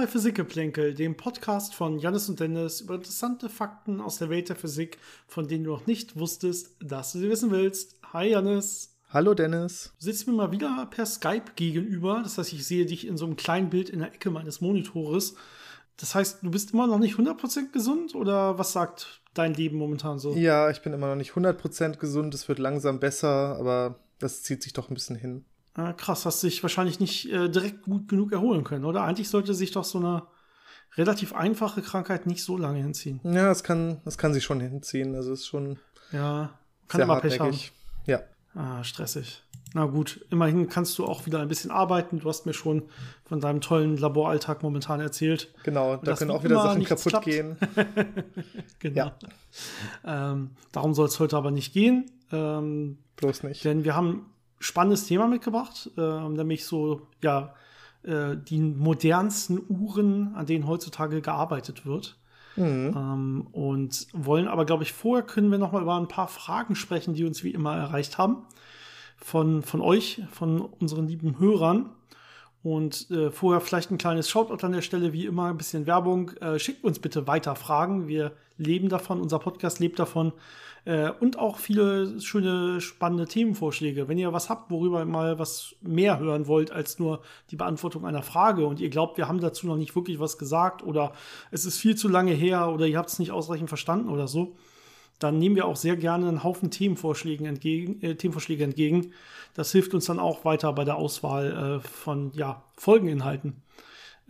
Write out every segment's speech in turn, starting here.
Bei Physikgeplänkel, dem Podcast von Janis und Dennis über interessante Fakten aus der Welt der Physik, von denen du noch nicht wusstest, dass du sie wissen willst. Hi Janis. Hallo Dennis. Du sitzt mir mal wieder per Skype gegenüber. Das heißt, ich sehe dich in so einem kleinen Bild in der Ecke meines Monitores. Das heißt, du bist immer noch nicht 100% gesund oder was sagt dein Leben momentan so? Ja, ich bin immer noch nicht 100% gesund. Es wird langsam besser, aber das zieht sich doch ein bisschen hin. Ah, krass, hast dich wahrscheinlich nicht äh, direkt gut genug erholen können, oder? Eigentlich sollte sich doch so eine relativ einfache Krankheit nicht so lange hinziehen. Ja, es kann, es kann sich schon hinziehen. Also es ist schon. Ja, kann immer Pech haben. Ja. Ah, stressig. Na gut, immerhin kannst du auch wieder ein bisschen arbeiten. Du hast mir schon von deinem tollen Laboralltag momentan erzählt. Genau, da können auch wieder Sachen kaputt klappt. gehen. genau. Ja. Ähm, darum soll es heute aber nicht gehen. Ähm, Bloß nicht. Denn wir haben spannendes Thema mitgebracht, äh, nämlich so, ja, äh, die modernsten Uhren, an denen heutzutage gearbeitet wird. Mhm. Ähm, und wollen aber, glaube ich, vorher können wir noch mal über ein paar Fragen sprechen, die uns wie immer erreicht haben. Von, von euch, von unseren lieben Hörern. Und äh, vorher vielleicht ein kleines Shoutout an der Stelle, wie immer ein bisschen Werbung. Äh, schickt uns bitte weiter Fragen. Wir leben davon, unser Podcast lebt davon, äh, und auch viele schöne, spannende Themenvorschläge. Wenn ihr was habt, worüber ihr mal was mehr hören wollt als nur die Beantwortung einer Frage und ihr glaubt, wir haben dazu noch nicht wirklich was gesagt oder es ist viel zu lange her oder ihr habt es nicht ausreichend verstanden oder so, dann nehmen wir auch sehr gerne einen Haufen Themenvorschläge entgegen. Äh, Themenvorschläge entgegen. Das hilft uns dann auch weiter bei der Auswahl äh, von ja, Folgeninhalten.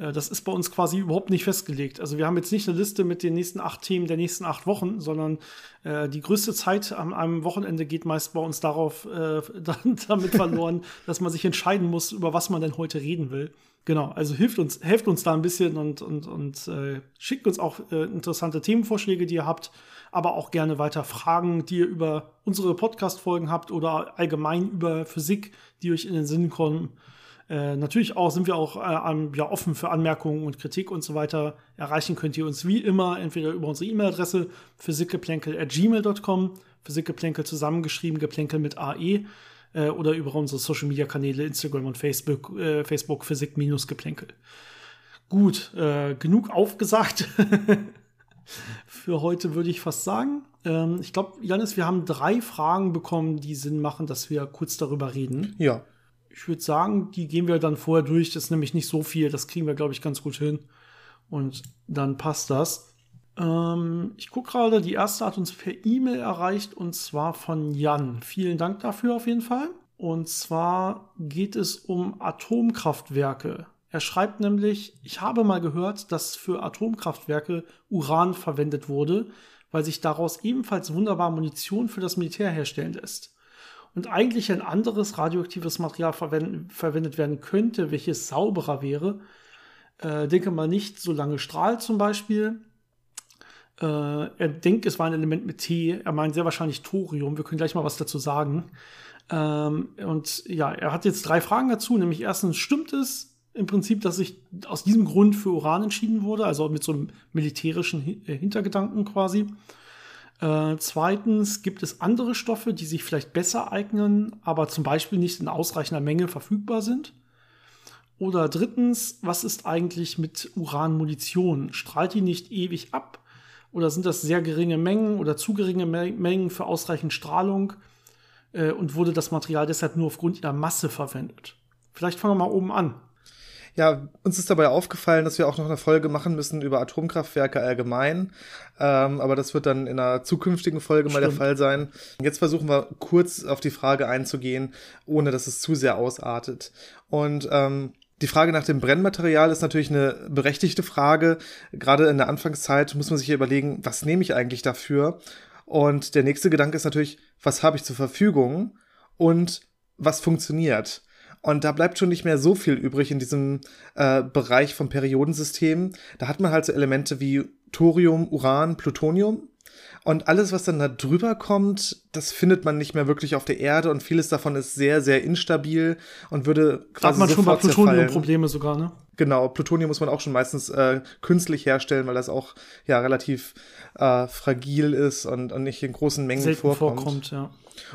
Äh, das ist bei uns quasi überhaupt nicht festgelegt. Also wir haben jetzt nicht eine Liste mit den nächsten acht Themen der nächsten acht Wochen, sondern äh, die größte Zeit an einem Wochenende geht meist bei uns darauf äh, damit verloren, dass man sich entscheiden muss, über was man denn heute reden will. Genau, also hilft uns, helft uns da ein bisschen und, und, und äh, schickt uns auch äh, interessante Themenvorschläge, die ihr habt, aber auch gerne weiter Fragen, die ihr über unsere Podcast-Folgen habt oder allgemein über Physik, die euch in den Sinn kommen. Äh, natürlich auch sind wir auch äh, ja, offen für Anmerkungen und Kritik und so weiter. Erreichen könnt ihr uns wie immer entweder über unsere E-Mail-Adresse physikgeplänkel.gmail.com, physikgeplänkel zusammengeschrieben, geplänkel mit AE, äh, oder über unsere Social-Media-Kanäle Instagram und Facebook, äh, Facebook Physik-Geplänkel. Gut, äh, genug aufgesagt. für heute würde ich fast sagen. Ähm, ich glaube, Janis, wir haben drei Fragen bekommen, die Sinn machen, dass wir kurz darüber reden. Ja ich würde sagen, die gehen wir dann vorher durch. Das ist nämlich nicht so viel. Das kriegen wir, glaube ich, ganz gut hin. Und dann passt das. Ähm, ich gucke gerade, die erste hat uns per E-Mail erreicht und zwar von Jan. Vielen Dank dafür auf jeden Fall. Und zwar geht es um Atomkraftwerke. Er schreibt nämlich, ich habe mal gehört, dass für Atomkraftwerke Uran verwendet wurde, weil sich daraus ebenfalls wunderbar Munition für das Militär herstellen lässt und eigentlich ein anderes radioaktives Material verwend verwendet werden könnte, welches sauberer wäre. Äh, denke mal nicht so lange strahlt zum Beispiel. Äh, er denkt, es war ein Element mit T. Er meint sehr wahrscheinlich Thorium. Wir können gleich mal was dazu sagen. Ähm, und ja, er hat jetzt drei Fragen dazu. Nämlich erstens, stimmt es im Prinzip, dass sich aus diesem Grund für Uran entschieden wurde? Also mit so einem militärischen Hintergedanken quasi. Äh, zweitens gibt es andere Stoffe, die sich vielleicht besser eignen, aber zum Beispiel nicht in ausreichender Menge verfügbar sind. Oder drittens, was ist eigentlich mit Uranmunition? Strahlt die nicht ewig ab? Oder sind das sehr geringe Mengen oder zu geringe Mengen für ausreichend Strahlung? Äh, und wurde das Material deshalb nur aufgrund ihrer Masse verwendet? Vielleicht fangen wir mal oben an. Ja, uns ist dabei aufgefallen, dass wir auch noch eine Folge machen müssen über Atomkraftwerke allgemein. Ähm, aber das wird dann in einer zukünftigen Folge Stimmt. mal der Fall sein. Jetzt versuchen wir kurz auf die Frage einzugehen, ohne dass es zu sehr ausartet. Und ähm, die Frage nach dem Brennmaterial ist natürlich eine berechtigte Frage. Gerade in der Anfangszeit muss man sich überlegen, was nehme ich eigentlich dafür? Und der nächste Gedanke ist natürlich, was habe ich zur Verfügung und was funktioniert? Und da bleibt schon nicht mehr so viel übrig in diesem äh, Bereich vom Periodensystem. Da hat man halt so Elemente wie Thorium, Uran, Plutonium. Und alles, was dann da drüber kommt, das findet man nicht mehr wirklich auf der Erde und vieles davon ist sehr, sehr instabil und würde quasi. Hat man schon bei Plutonium Probleme sogar, ne? Genau, Plutonium muss man auch schon meistens äh, künstlich herstellen, weil das auch ja relativ äh, fragil ist und, und nicht in großen Mengen Selten vorkommt. vorkommt ja.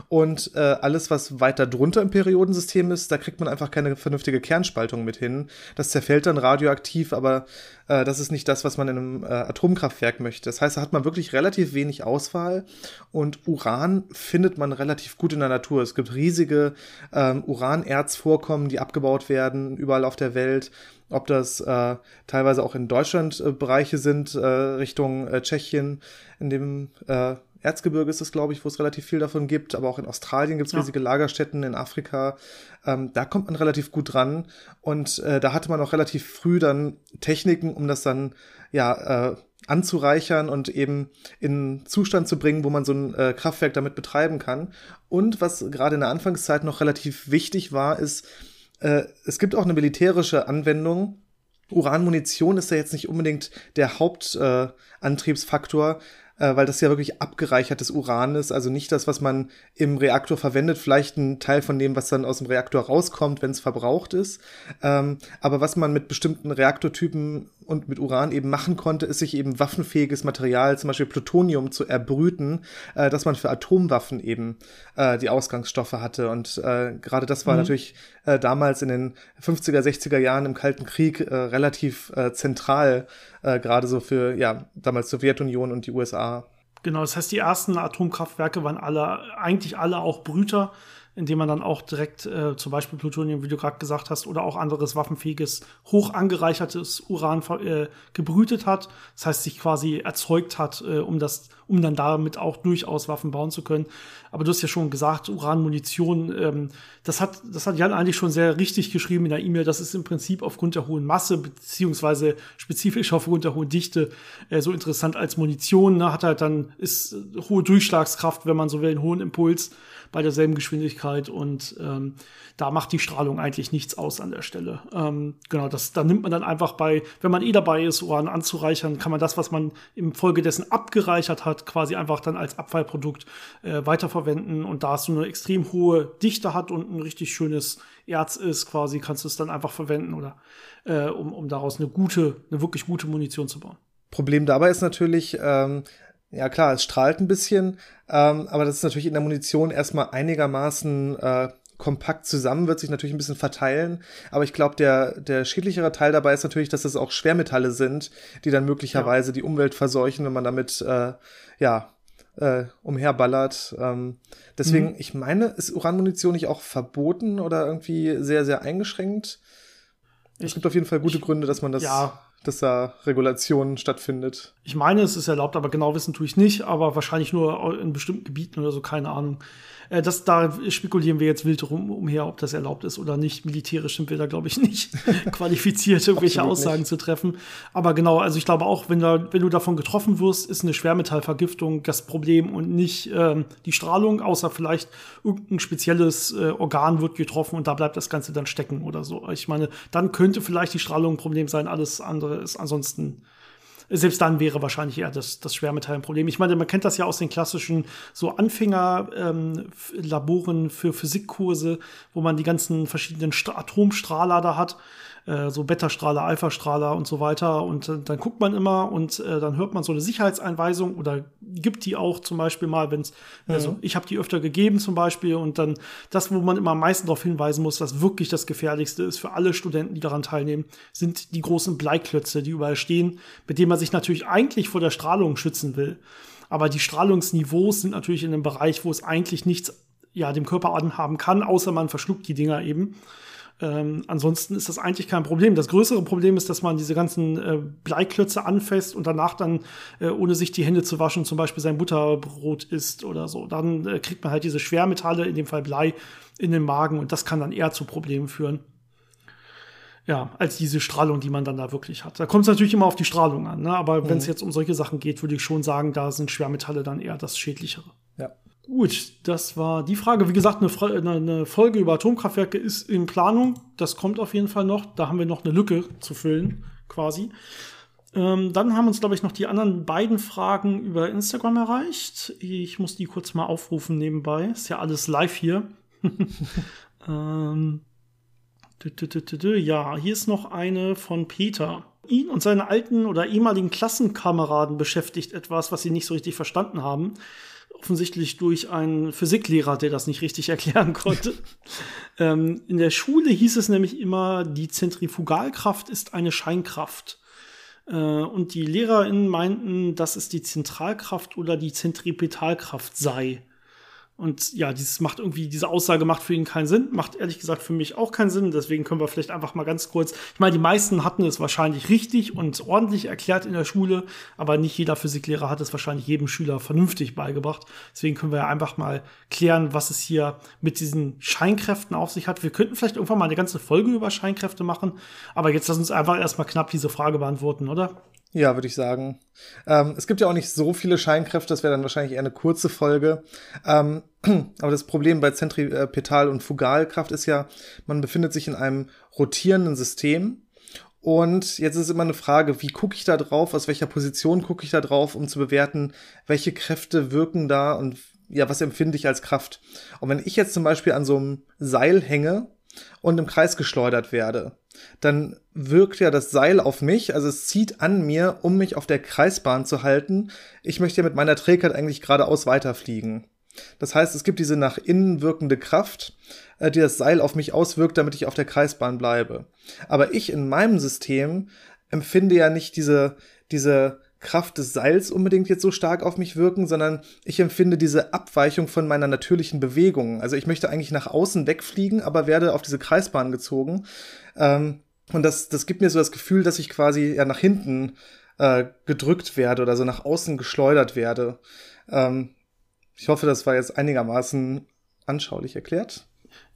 Und äh, alles, was weiter drunter im Periodensystem ist, da kriegt man einfach keine vernünftige Kernspaltung mit hin. Das zerfällt dann radioaktiv, aber äh, das ist nicht das, was man in einem äh, Atomkraftwerk möchte. Das heißt, da hat man wirklich relativ wenig Auswahl und Uran findet man relativ gut in der Natur. Es gibt riesige ähm, Uranerzvorkommen, die abgebaut werden, überall auf der Welt ob das äh, teilweise auch in Deutschland äh, Bereiche sind, äh, Richtung äh, Tschechien, in dem äh, Erzgebirge ist es, glaube ich, wo es relativ viel davon gibt, aber auch in Australien gibt es ja. riesige Lagerstätten, in Afrika. Ähm, da kommt man relativ gut dran. Und äh, da hatte man auch relativ früh dann Techniken, um das dann ja äh, anzureichern und eben in Zustand zu bringen, wo man so ein äh, Kraftwerk damit betreiben kann. Und was gerade in der Anfangszeit noch relativ wichtig war, ist, äh, es gibt auch eine militärische Anwendung. Uranmunition ist ja jetzt nicht unbedingt der Hauptantriebsfaktor, äh, weil das ja wirklich abgereichertes Uran ist, also nicht das, was man im Reaktor verwendet, vielleicht ein Teil von dem, was dann aus dem Reaktor rauskommt, wenn es verbraucht ist. Ähm, aber was man mit bestimmten Reaktortypen und mit Uran eben machen konnte, ist sich eben waffenfähiges Material, zum Beispiel Plutonium, zu erbrüten, äh, dass man für Atomwaffen eben äh, die Ausgangsstoffe hatte. Und äh, gerade das war mhm. natürlich äh, damals in den 50er, 60er Jahren im Kalten Krieg äh, relativ äh, zentral, äh, gerade so für ja damals Sowjetunion und die USA. Genau, das heißt, die ersten Atomkraftwerke waren alle, eigentlich alle auch Brüter indem man dann auch direkt äh, zum Beispiel Plutonium, wie du gerade gesagt hast, oder auch anderes waffenfähiges, hoch angereichertes Uran äh, gebrütet hat. Das heißt, sich quasi erzeugt hat, äh, um das, um dann damit auch durchaus Waffen bauen zu können. Aber du hast ja schon gesagt, Uranmunition, ähm, das hat, das hat Jan eigentlich schon sehr richtig geschrieben in der E-Mail. Das ist im Prinzip aufgrund der hohen Masse, beziehungsweise spezifisch aufgrund der hohen Dichte, äh, so interessant als Munition. Ne? Hat halt dann, ist hohe Durchschlagskraft, wenn man so will, einen hohen Impuls bei derselben Geschwindigkeit und ähm, da macht die Strahlung eigentlich nichts aus an der Stelle. Ähm, genau, das, da nimmt man dann einfach bei, wenn man eh dabei ist, Uran anzureichern, kann man das, was man im Folge dessen abgereichert hat, quasi einfach dann als Abfallprodukt äh, weiterverwenden und da es so eine extrem hohe Dichte hat und ein richtig schönes Erz ist, quasi kannst du es dann einfach verwenden oder äh, um, um daraus eine gute, eine wirklich gute Munition zu bauen. Problem dabei ist natürlich, ähm, ja klar, es strahlt ein bisschen, ähm, aber das ist natürlich in der Munition erstmal einigermaßen äh, kompakt zusammen, wird sich natürlich ein bisschen verteilen. Aber ich glaube, der, der schädlichere Teil dabei ist natürlich, dass es auch Schwermetalle sind, die dann möglicherweise ja. die Umwelt verseuchen, wenn man damit äh, ja äh, umherballert. Ähm, deswegen, mhm. ich meine, ist Uranmunition nicht auch verboten oder irgendwie sehr, sehr eingeschränkt? Ich, es gibt auf jeden Fall gute ich, Gründe, dass man das ja dass da Regulationen stattfindet. Ich meine, es ist erlaubt, aber genau wissen tue ich nicht, aber wahrscheinlich nur in bestimmten Gebieten oder so, keine Ahnung. Äh, das, da spekulieren wir jetzt wild rum, umher, ob das erlaubt ist oder nicht. Militärisch sind wir da, glaube ich, nicht qualifiziert, irgendwelche Aussagen nicht. zu treffen. Aber genau, also ich glaube auch, wenn, da, wenn du davon getroffen wirst, ist eine Schwermetallvergiftung das Problem und nicht ähm, die Strahlung, außer vielleicht irgendein spezielles äh, Organ wird getroffen und da bleibt das Ganze dann stecken oder so. Ich meine, dann könnte vielleicht die Strahlung ein Problem sein, alles andere ist ansonsten selbst dann wäre wahrscheinlich eher das, das Schwermetall ein Problem. Ich meine, man kennt das ja aus den klassischen so Anfängerlaboren ähm, für Physikkurse, wo man die ganzen verschiedenen St Atomstrahler da hat äh, so Beta-Strahler, Alpha-Strahler und so weiter. Und äh, dann guckt man immer und äh, dann hört man so eine Sicherheitseinweisung oder gibt die auch zum Beispiel mal, wenn es, mhm. also ich habe die öfter gegeben zum Beispiel und dann das, wo man immer am meisten darauf hinweisen muss, was wirklich das Gefährlichste ist für alle Studenten, die daran teilnehmen, sind die großen Bleiklötze, die überall stehen, mit denen man sich natürlich eigentlich vor der Strahlung schützen will. Aber die Strahlungsniveaus sind natürlich in einem Bereich, wo es eigentlich nichts ja, dem Körper anhaben kann, außer man verschluckt die Dinger eben. Ähm, ansonsten ist das eigentlich kein Problem. Das größere Problem ist, dass man diese ganzen äh, Bleiklötze anfasst und danach dann, äh, ohne sich die Hände zu waschen, zum Beispiel sein Butterbrot isst oder so. Dann äh, kriegt man halt diese Schwermetalle, in dem Fall Blei, in den Magen und das kann dann eher zu Problemen führen. Ja, als diese Strahlung, die man dann da wirklich hat. Da kommt es natürlich immer auf die Strahlung an, ne? aber mhm. wenn es jetzt um solche Sachen geht, würde ich schon sagen, da sind Schwermetalle dann eher das Schädlichere. Ja. Gut, das war die Frage. Wie gesagt, eine, Folge über Atomkraftwerke ist in Planung. Das kommt auf jeden Fall noch. Da haben wir noch eine Lücke zu füllen, quasi. Ähm, dann haben uns, glaube ich, noch die anderen beiden Fragen über Instagram erreicht. Ich muss die kurz mal aufrufen nebenbei. Ist ja alles live hier. ähm, ja, hier ist noch eine von Peter. Ihn und seine alten oder ehemaligen Klassenkameraden beschäftigt etwas, was sie nicht so richtig verstanden haben offensichtlich durch einen Physiklehrer, der das nicht richtig erklären konnte. ähm, in der Schule hieß es nämlich immer, die Zentrifugalkraft ist eine Scheinkraft. Äh, und die LehrerInnen meinten, dass es die Zentralkraft oder die Zentripetalkraft sei. Und ja, dieses macht irgendwie, diese Aussage macht für ihn keinen Sinn, macht ehrlich gesagt für mich auch keinen Sinn. Deswegen können wir vielleicht einfach mal ganz kurz, ich meine, die meisten hatten es wahrscheinlich richtig und ordentlich erklärt in der Schule, aber nicht jeder Physiklehrer hat es wahrscheinlich jedem Schüler vernünftig beigebracht. Deswegen können wir ja einfach mal klären, was es hier mit diesen Scheinkräften auf sich hat. Wir könnten vielleicht irgendwann mal eine ganze Folge über Scheinkräfte machen, aber jetzt lass uns einfach erstmal knapp diese Frage beantworten, oder? Ja, würde ich sagen. Ähm, es gibt ja auch nicht so viele Scheinkräfte, das wäre dann wahrscheinlich eher eine kurze Folge. Ähm, aber das Problem bei Zentripetal- und Fugalkraft ist ja, man befindet sich in einem rotierenden System. Und jetzt ist immer eine Frage, wie gucke ich da drauf, aus welcher Position gucke ich da drauf, um zu bewerten, welche Kräfte wirken da und ja, was empfinde ich als Kraft. Und wenn ich jetzt zum Beispiel an so einem Seil hänge und im Kreis geschleudert werde, dann wirkt ja das Seil auf mich, also es zieht an mir, um mich auf der Kreisbahn zu halten. Ich möchte ja mit meiner Trägheit eigentlich geradeaus weiterfliegen. Das heißt, es gibt diese nach innen wirkende Kraft, äh, die das Seil auf mich auswirkt, damit ich auf der Kreisbahn bleibe. Aber ich in meinem System empfinde ja nicht diese, diese Kraft des Seils unbedingt jetzt so stark auf mich wirken, sondern ich empfinde diese Abweichung von meiner natürlichen Bewegung. Also ich möchte eigentlich nach außen wegfliegen, aber werde auf diese Kreisbahn gezogen. Ähm, und das, das gibt mir so das Gefühl, dass ich quasi ja nach hinten äh, gedrückt werde oder so nach außen geschleudert werde. Ähm, ich hoffe, das war jetzt einigermaßen anschaulich erklärt.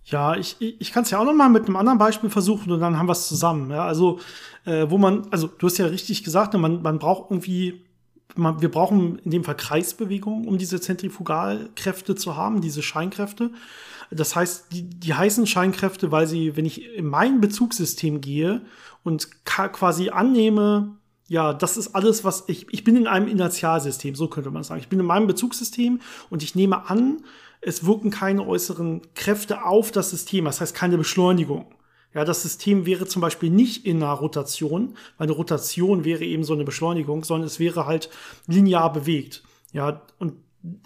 Ja, ich, ich, kann es ja auch noch mal mit einem anderen Beispiel versuchen und dann haben wir es zusammen. Ja, also äh, wo man, also du hast ja richtig gesagt, ne, man, man braucht irgendwie, man, wir brauchen in dem Fall Kreisbewegungen, um diese Zentrifugalkräfte zu haben, diese Scheinkräfte. Das heißt, die, die heißen Scheinkräfte, weil sie, wenn ich in mein Bezugssystem gehe und quasi annehme, ja, das ist alles, was ich, ich bin in einem Inertialsystem, so könnte man sagen. Ich bin in meinem Bezugssystem und ich nehme an, es wirken keine äußeren Kräfte auf das System, das heißt keine Beschleunigung. Ja, das System wäre zum Beispiel nicht in einer Rotation, weil eine Rotation wäre eben so eine Beschleunigung, sondern es wäre halt linear bewegt. Ja, und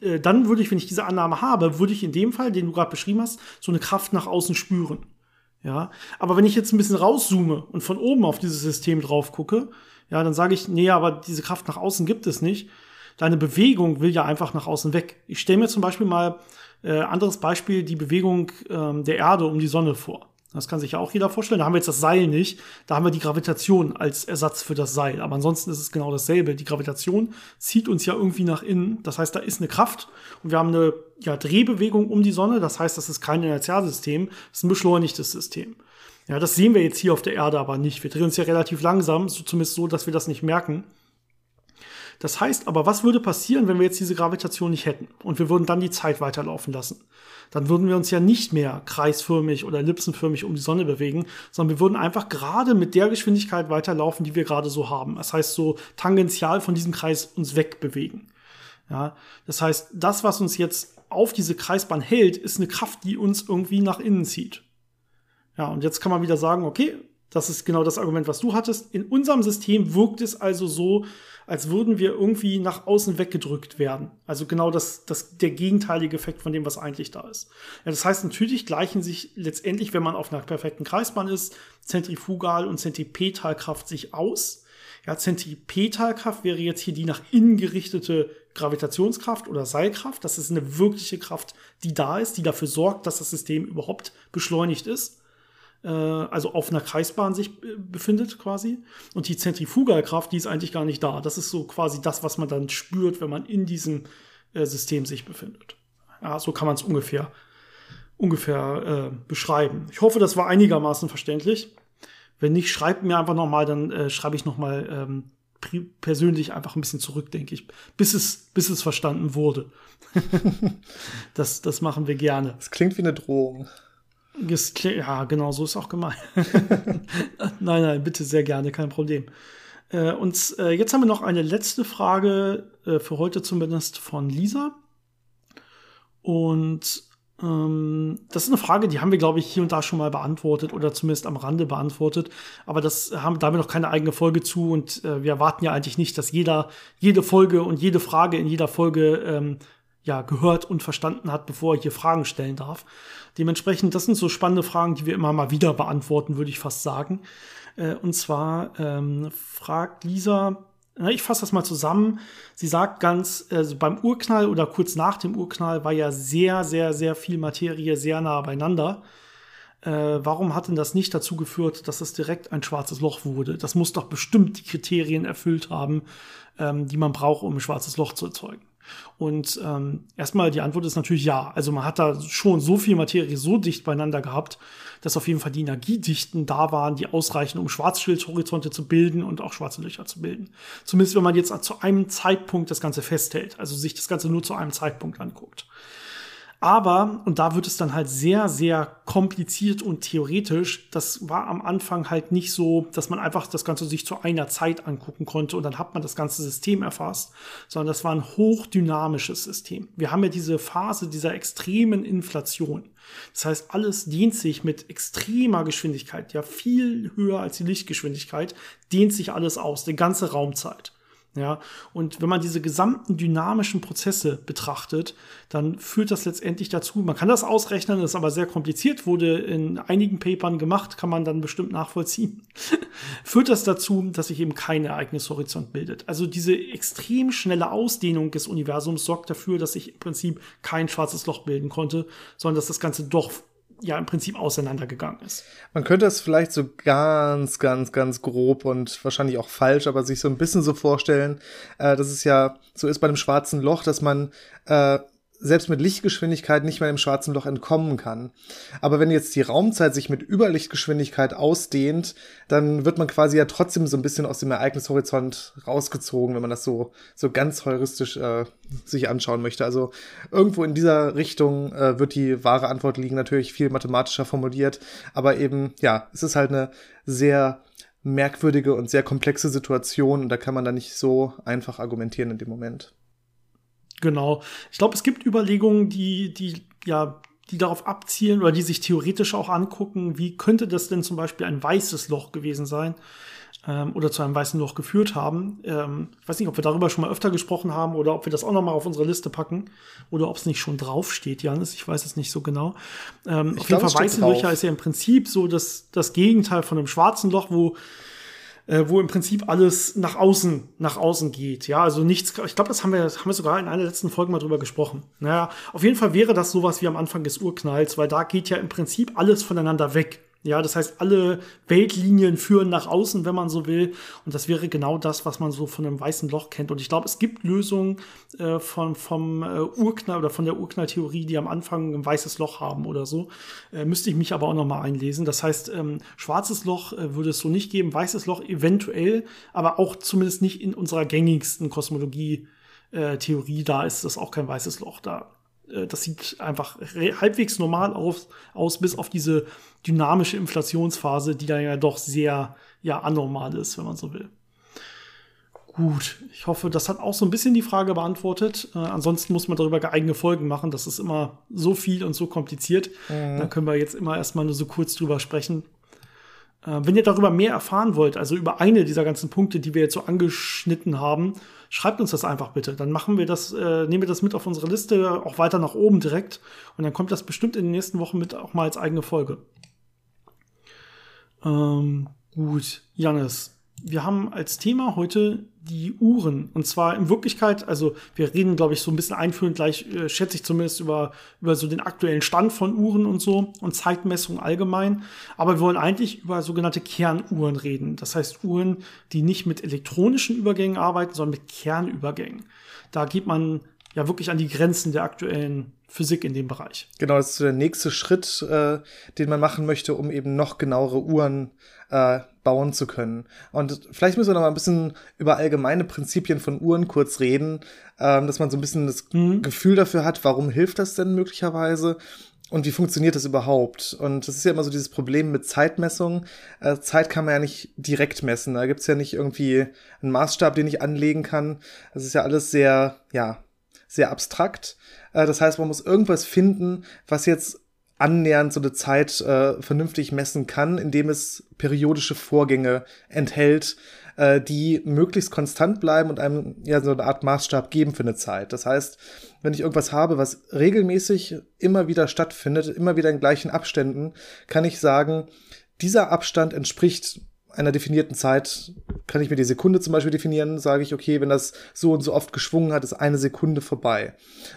äh, dann würde ich, wenn ich diese Annahme habe, würde ich in dem Fall, den du gerade beschrieben hast, so eine Kraft nach außen spüren. Ja, aber wenn ich jetzt ein bisschen rauszoome und von oben auf dieses System drauf gucke, ja, dann sage ich, nee, aber diese Kraft nach außen gibt es nicht. Deine Bewegung will ja einfach nach außen weg. Ich stelle mir zum Beispiel mal äh, anderes Beispiel die Bewegung ähm, der Erde um die Sonne vor. Das kann sich ja auch jeder vorstellen. Da haben wir jetzt das Seil nicht. Da haben wir die Gravitation als Ersatz für das Seil. Aber ansonsten ist es genau dasselbe. Die Gravitation zieht uns ja irgendwie nach innen. Das heißt, da ist eine Kraft und wir haben eine ja, Drehbewegung um die Sonne. Das heißt, das ist kein Inertialsystem, das ist ein beschleunigtes System. Ja, das sehen wir jetzt hier auf der Erde aber nicht. Wir drehen uns ja relativ langsam, so, zumindest so, dass wir das nicht merken. Das heißt aber, was würde passieren, wenn wir jetzt diese Gravitation nicht hätten und wir würden dann die Zeit weiterlaufen lassen? Dann würden wir uns ja nicht mehr kreisförmig oder ellipsenförmig um die Sonne bewegen, sondern wir würden einfach gerade mit der Geschwindigkeit weiterlaufen, die wir gerade so haben. Das heißt, so tangential von diesem Kreis uns wegbewegen. Ja, das heißt, das, was uns jetzt auf diese Kreisbahn hält, ist eine Kraft, die uns irgendwie nach innen zieht. Ja, und jetzt kann man wieder sagen, okay, das ist genau das Argument, was du hattest. In unserem System wirkt es also so, als würden wir irgendwie nach außen weggedrückt werden. Also genau das, das, der gegenteilige Effekt von dem, was eigentlich da ist. Ja, das heißt, natürlich gleichen sich letztendlich, wenn man auf einer perfekten Kreisbahn ist, Zentrifugal- und Zentripetalkraft sich aus. Ja, Zentripetalkraft wäre jetzt hier die nach innen gerichtete Gravitationskraft oder Seilkraft. Das ist eine wirkliche Kraft, die da ist, die dafür sorgt, dass das System überhaupt beschleunigt ist äh, also auf einer Kreisbahn sich äh, befindet quasi. Und die Zentrifugalkraft, die ist eigentlich gar nicht da. Das ist so quasi das, was man dann spürt, wenn man in diesem äh, System sich befindet. Ja, so kann man es ungefähr, ungefähr äh, beschreiben. Ich hoffe, das war einigermaßen verständlich. Wenn nicht, schreibt mir einfach nochmal, dann äh, schreibe ich nochmal ähm, persönlich einfach ein bisschen zurück, denke ich, bis es, bis es verstanden wurde. das, das machen wir gerne. Es klingt wie eine Drohung. Ja, genau, so ist auch gemeint. nein, nein, bitte sehr gerne, kein Problem. Äh, und äh, jetzt haben wir noch eine letzte Frage, äh, für heute zumindest, von Lisa. Und ähm, das ist eine Frage, die haben wir, glaube ich, hier und da schon mal beantwortet oder zumindest am Rande beantwortet. Aber das haben, da haben wir noch keine eigene Folge zu und äh, wir erwarten ja eigentlich nicht, dass jeder, jede Folge und jede Frage in jeder Folge ähm, ja gehört und verstanden hat, bevor er hier Fragen stellen darf. Dementsprechend, das sind so spannende Fragen, die wir immer mal wieder beantworten, würde ich fast sagen. Äh, und zwar ähm, fragt Lisa, ich fasse das mal zusammen. Sie sagt ganz, also beim Urknall oder kurz nach dem Urknall war ja sehr, sehr, sehr viel Materie sehr nah beieinander. Äh, warum hat denn das nicht dazu geführt, dass es direkt ein schwarzes Loch wurde? Das muss doch bestimmt die Kriterien erfüllt haben, ähm, die man braucht, um ein schwarzes Loch zu erzeugen. Und ähm, erstmal die Antwort ist natürlich ja. Also man hat da schon so viel Materie so dicht beieinander gehabt, dass auf jeden Fall die Energiedichten da waren, die ausreichen, um Schwarzschildhorizonte zu bilden und auch schwarze Löcher zu bilden. Zumindest wenn man jetzt zu einem Zeitpunkt das Ganze festhält, also sich das Ganze nur zu einem Zeitpunkt anguckt. Aber, und da wird es dann halt sehr, sehr kompliziert und theoretisch, das war am Anfang halt nicht so, dass man einfach das Ganze sich zu einer Zeit angucken konnte und dann hat man das ganze System erfasst, sondern das war ein hochdynamisches System. Wir haben ja diese Phase dieser extremen Inflation. Das heißt, alles dehnt sich mit extremer Geschwindigkeit, ja viel höher als die Lichtgeschwindigkeit, dehnt sich alles aus, die ganze Raumzeit. Ja, und wenn man diese gesamten dynamischen Prozesse betrachtet, dann führt das letztendlich dazu, man kann das ausrechnen, das ist aber sehr kompliziert, wurde in einigen Papern gemacht, kann man dann bestimmt nachvollziehen, führt das dazu, dass sich eben kein Ereignishorizont bildet. Also diese extrem schnelle Ausdehnung des Universums sorgt dafür, dass sich im Prinzip kein schwarzes Loch bilden konnte, sondern dass das Ganze doch ja im Prinzip auseinandergegangen ist. Man könnte es vielleicht so ganz, ganz, ganz grob und wahrscheinlich auch falsch, aber sich so ein bisschen so vorstellen, äh, dass es ja so ist bei einem schwarzen Loch, dass man äh, selbst mit Lichtgeschwindigkeit nicht mehr dem schwarzen Loch entkommen kann. Aber wenn jetzt die Raumzeit sich mit Überlichtgeschwindigkeit ausdehnt, dann wird man quasi ja trotzdem so ein bisschen aus dem Ereignishorizont rausgezogen, wenn man das so, so ganz heuristisch äh, sich anschauen möchte. Also irgendwo in dieser Richtung äh, wird die wahre Antwort liegen, natürlich viel mathematischer formuliert, aber eben, ja, es ist halt eine sehr merkwürdige und sehr komplexe Situation und da kann man dann nicht so einfach argumentieren in dem Moment. Genau. Ich glaube, es gibt Überlegungen, die, die, ja, die darauf abzielen oder die sich theoretisch auch angucken, wie könnte das denn zum Beispiel ein weißes Loch gewesen sein ähm, oder zu einem weißen Loch geführt haben. Ähm, ich weiß nicht, ob wir darüber schon mal öfter gesprochen haben oder ob wir das auch noch mal auf unsere Liste packen oder ob es nicht schon draufsteht, Janis. Ich weiß es nicht so genau. Ähm, auf jeden Fall weiße Löcher ist ja im Prinzip so das, das Gegenteil von einem schwarzen Loch, wo äh, wo im Prinzip alles nach außen, nach außen geht. Ja, also nichts, ich glaube, das haben wir, haben wir sogar in einer letzten Folge mal drüber gesprochen. Naja, auf jeden Fall wäre das sowas wie am Anfang des Urknalls, weil da geht ja im Prinzip alles voneinander weg. Ja, das heißt, alle Weltlinien führen nach außen, wenn man so will. Und das wäre genau das, was man so von einem weißen Loch kennt. Und ich glaube, es gibt Lösungen äh, von, vom äh, Urknall oder von der Urknalltheorie, die am Anfang ein weißes Loch haben oder so. Äh, müsste ich mich aber auch noch mal einlesen. Das heißt, ähm, schwarzes Loch äh, würde es so nicht geben, weißes Loch eventuell, aber auch zumindest nicht in unserer gängigsten Kosmologie. Äh, Theorie, da ist das auch kein weißes Loch. Da das sieht einfach halbwegs normal aus, aus, bis auf diese dynamische Inflationsphase, die da ja doch sehr ja, anormal ist, wenn man so will. Gut, ich hoffe, das hat auch so ein bisschen die Frage beantwortet. Äh, ansonsten muss man darüber eigene Folgen machen. Das ist immer so viel und so kompliziert. Mhm. Da können wir jetzt immer erstmal nur so kurz drüber sprechen. Äh, wenn ihr darüber mehr erfahren wollt, also über eine dieser ganzen Punkte, die wir jetzt so angeschnitten haben, schreibt uns das einfach bitte. Dann machen wir das, äh, nehmen wir das mit auf unsere Liste, auch weiter nach oben direkt. Und dann kommt das bestimmt in den nächsten Wochen mit auch mal als eigene Folge. Ähm, gut, Janis, wir haben als Thema heute die Uhren. Und zwar in Wirklichkeit, also wir reden, glaube ich, so ein bisschen einführend gleich, äh, schätze ich zumindest, über, über so den aktuellen Stand von Uhren und so und Zeitmessung allgemein. Aber wir wollen eigentlich über sogenannte Kernuhren reden. Das heißt Uhren, die nicht mit elektronischen Übergängen arbeiten, sondern mit Kernübergängen. Da geht man ja wirklich an die Grenzen der aktuellen Physik in dem Bereich. Genau, das ist der nächste Schritt, äh, den man machen möchte, um eben noch genauere Uhren äh, bauen zu können. Und vielleicht müssen wir noch mal ein bisschen über allgemeine Prinzipien von Uhren kurz reden, ähm, dass man so ein bisschen das mhm. Gefühl dafür hat, warum hilft das denn möglicherweise und wie funktioniert das überhaupt? Und das ist ja immer so dieses Problem mit Zeitmessung. Äh, Zeit kann man ja nicht direkt messen. Da gibt's ja nicht irgendwie einen Maßstab, den ich anlegen kann. Das ist ja alles sehr, ja, sehr abstrakt. Äh, das heißt, man muss irgendwas finden, was jetzt annähernd so eine Zeit äh, vernünftig messen kann, indem es periodische Vorgänge enthält, äh, die möglichst konstant bleiben und einem ja so eine Art Maßstab geben für eine Zeit. Das heißt, wenn ich irgendwas habe, was regelmäßig immer wieder stattfindet, immer wieder in gleichen Abständen, kann ich sagen, dieser Abstand entspricht einer definierten Zeit kann ich mir die Sekunde zum Beispiel definieren, sage ich, okay, wenn das so und so oft geschwungen hat, ist eine Sekunde vorbei.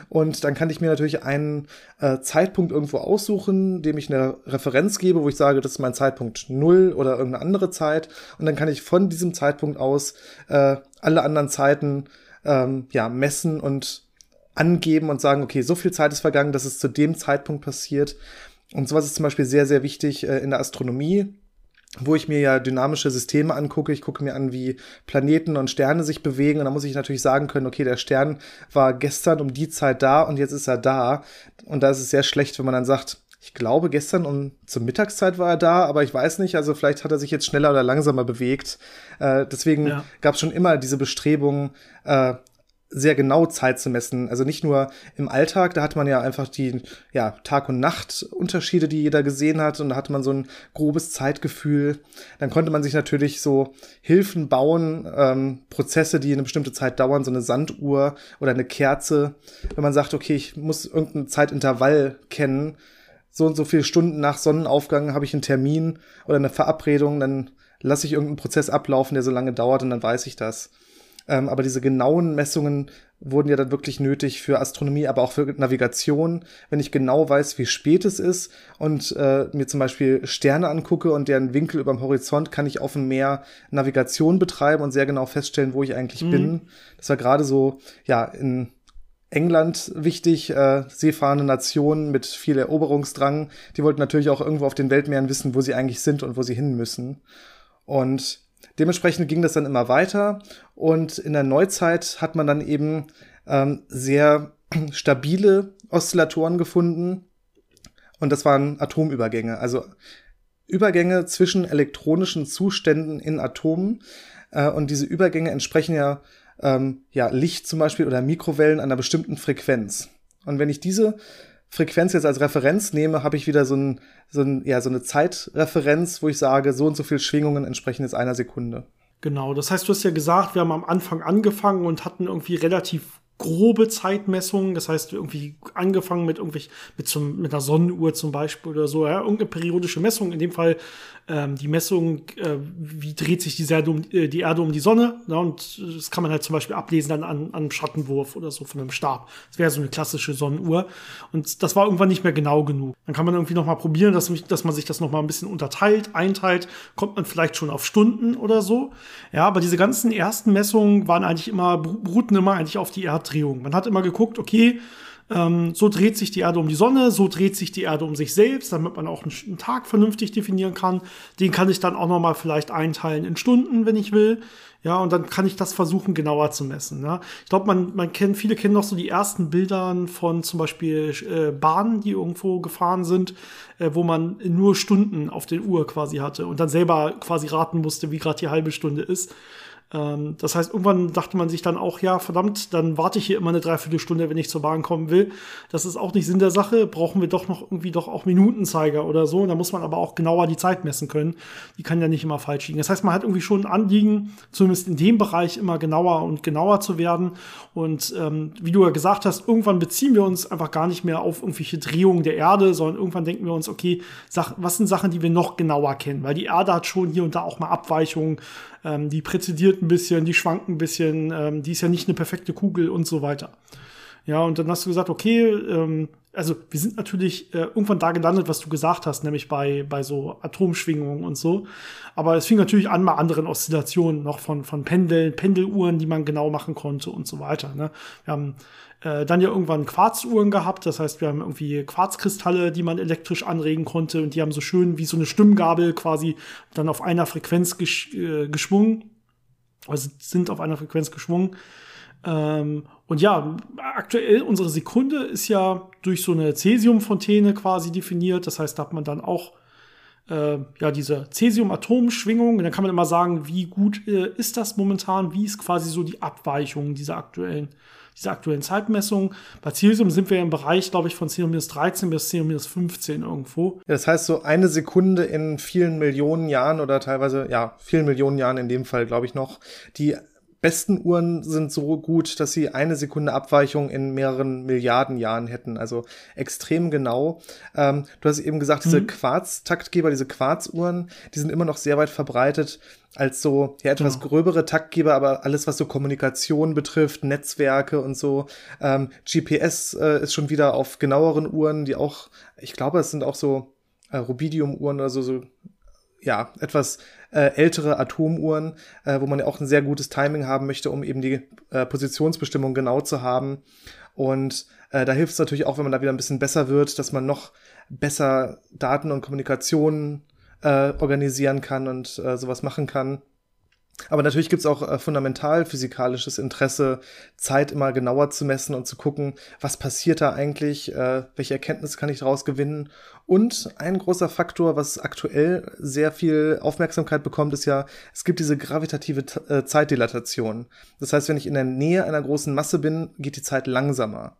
Und dann kann ich mir natürlich einen äh, Zeitpunkt irgendwo aussuchen, dem ich eine Referenz gebe, wo ich sage, das ist mein Zeitpunkt null oder irgendeine andere Zeit. Und dann kann ich von diesem Zeitpunkt aus äh, alle anderen Zeiten ähm, ja, messen und angeben und sagen, okay, so viel Zeit ist vergangen, dass es zu dem Zeitpunkt passiert. Und sowas ist zum Beispiel sehr, sehr wichtig äh, in der Astronomie wo ich mir ja dynamische Systeme angucke. Ich gucke mir an, wie Planeten und Sterne sich bewegen. Und da muss ich natürlich sagen können, okay, der Stern war gestern um die Zeit da und jetzt ist er da. Und da ist es sehr schlecht, wenn man dann sagt, ich glaube, gestern um zur Mittagszeit war er da, aber ich weiß nicht, also vielleicht hat er sich jetzt schneller oder langsamer bewegt. Äh, deswegen ja. gab es schon immer diese Bestrebungen, äh, sehr genau Zeit zu messen. Also nicht nur im Alltag, da hat man ja einfach die ja, Tag- und Nacht-Unterschiede, die jeder gesehen hat, und da hatte man so ein grobes Zeitgefühl. Dann konnte man sich natürlich so Hilfen bauen, ähm, Prozesse, die eine bestimmte Zeit dauern, so eine Sanduhr oder eine Kerze. Wenn man sagt, okay, ich muss irgendein Zeitintervall kennen, so und so viele Stunden nach Sonnenaufgang habe ich einen Termin oder eine Verabredung, dann lasse ich irgendeinen Prozess ablaufen, der so lange dauert, und dann weiß ich das. Ähm, aber diese genauen Messungen wurden ja dann wirklich nötig für Astronomie, aber auch für Navigation. Wenn ich genau weiß, wie spät es ist und äh, mir zum Beispiel Sterne angucke und deren Winkel über dem Horizont, kann ich auf dem Meer Navigation betreiben und sehr genau feststellen, wo ich eigentlich mhm. bin. Das war gerade so, ja, in England wichtig, äh, seefahrende Nation mit viel Eroberungsdrang. Die wollten natürlich auch irgendwo auf den Weltmeeren wissen, wo sie eigentlich sind und wo sie hin müssen. Und Dementsprechend ging das dann immer weiter und in der Neuzeit hat man dann eben ähm, sehr stabile Oszillatoren gefunden und das waren Atomübergänge, also Übergänge zwischen elektronischen Zuständen in Atomen äh, und diese Übergänge entsprechen ja, ähm, ja Licht zum Beispiel oder Mikrowellen einer bestimmten Frequenz. Und wenn ich diese Frequenz jetzt als Referenz nehme, habe ich wieder so, ein, so, ein, ja, so eine Zeitreferenz, wo ich sage, so und so viel Schwingungen entsprechen jetzt einer Sekunde. Genau, das heißt, du hast ja gesagt, wir haben am Anfang angefangen und hatten irgendwie relativ grobe Zeitmessungen, das heißt irgendwie angefangen mit irgendwie mit, zum, mit einer Sonnenuhr zum Beispiel oder so, ja, irgendeine periodische Messung, in dem Fall ähm, die Messung, äh, wie dreht sich die Erde, um, äh, die Erde um die Sonne, ja, und das kann man halt zum Beispiel ablesen dann an, an einem Schattenwurf oder so von einem Stab. Das wäre so eine klassische Sonnenuhr und das war irgendwann nicht mehr genau genug. Dann kann man irgendwie noch mal probieren, dass, dass man sich das noch mal ein bisschen unterteilt, einteilt, kommt man vielleicht schon auf Stunden oder so. Ja, aber diese ganzen ersten Messungen waren eigentlich immer, beruhten immer eigentlich auf die Erddrehung. Man hat immer geguckt, okay, ähm, so dreht sich die Erde um die Sonne, so dreht sich die Erde um sich selbst, damit man auch einen, Tag vernünftig definieren kann. Den kann ich dann auch noch mal vielleicht einteilen in Stunden, wenn ich will. Ja, und dann kann ich das versuchen, genauer zu messen. Ja. Ich glaube, man, man kennt, viele kennen noch so die ersten Bildern von zum Beispiel äh, Bahnen, die irgendwo gefahren sind, äh, wo man nur Stunden auf der Uhr quasi hatte und dann selber quasi raten musste, wie gerade die halbe Stunde ist. Ähm, das heißt, irgendwann dachte man sich dann auch, ja, verdammt, dann warte ich hier immer eine Dreiviertelstunde, wenn ich zur Bahn kommen will. Das ist auch nicht Sinn der Sache. Brauchen wir doch noch irgendwie doch auch Minutenzeiger oder so. Da muss man aber auch genauer die Zeit messen können. Die kann ja nicht immer falsch liegen. Das heißt, man hat irgendwie schon ein Anliegen, zumindest in dem Bereich immer genauer und genauer zu werden. Und ähm, wie du ja gesagt hast, irgendwann beziehen wir uns einfach gar nicht mehr auf irgendwelche Drehungen der Erde, sondern irgendwann denken wir uns, okay, was sind Sachen, die wir noch genauer kennen? Weil die Erde hat schon hier und da auch mal Abweichungen ähm, die präzidiert ein bisschen, die schwankt ein bisschen, ähm, die ist ja nicht eine perfekte Kugel und so weiter. Ja, und dann hast du gesagt, okay, ähm, also wir sind natürlich äh, irgendwann da gelandet, was du gesagt hast, nämlich bei, bei so Atomschwingungen und so. Aber es fing natürlich an bei anderen Oszillationen noch von, von Pendeln, Pendeluhren, die man genau machen konnte und so weiter. Ne? Wir haben äh, dann ja irgendwann Quarzuhren gehabt. Das heißt, wir haben irgendwie Quarzkristalle, die man elektrisch anregen konnte und die haben so schön wie so eine Stimmgabel quasi dann auf einer Frequenz gesch äh, geschwungen. Also sind auf einer Frequenz geschwungen. Ähm, und ja, aktuell unsere Sekunde ist ja durch so eine Cäsiumfontäne quasi definiert. Das heißt, da hat man dann auch äh, ja, diese Cäsium-Atomschwingung. Dann kann man immer sagen, wie gut äh, ist das momentan, wie ist quasi so die Abweichung dieser aktuellen, dieser aktuellen Zeitmessung. Bei Cäsium sind wir im Bereich, glaube ich, von 10 13 bis 10 15 irgendwo. Ja, das heißt, so eine Sekunde in vielen Millionen Jahren oder teilweise, ja, vielen Millionen Jahren in dem Fall, glaube ich noch, die besten Uhren sind so gut, dass sie eine Sekunde Abweichung in mehreren Milliarden Jahren hätten. Also extrem genau. Ähm, du hast eben gesagt, diese mhm. Quarz-Taktgeber, diese Quarzuhren, die sind immer noch sehr weit verbreitet als so ja, etwas genau. gröbere Taktgeber, aber alles, was so Kommunikation betrifft, Netzwerke und so. Ähm, GPS äh, ist schon wieder auf genaueren Uhren, die auch, ich glaube, es sind auch so äh, Rubidium-Uhren oder so, so ja, etwas äh, ältere Atomuhren, äh, wo man ja auch ein sehr gutes Timing haben möchte, um eben die äh, Positionsbestimmung genau zu haben. Und äh, da hilft es natürlich auch, wenn man da wieder ein bisschen besser wird, dass man noch besser Daten und Kommunikation äh, organisieren kann und äh, sowas machen kann. Aber natürlich gibt es auch äh, fundamental physikalisches Interesse, Zeit immer genauer zu messen und zu gucken, was passiert da eigentlich, äh, welche Erkenntnisse kann ich daraus gewinnen. Und ein großer Faktor, was aktuell sehr viel Aufmerksamkeit bekommt, ist ja, es gibt diese gravitative äh, Zeitdilatation. Das heißt, wenn ich in der Nähe einer großen Masse bin, geht die Zeit langsamer.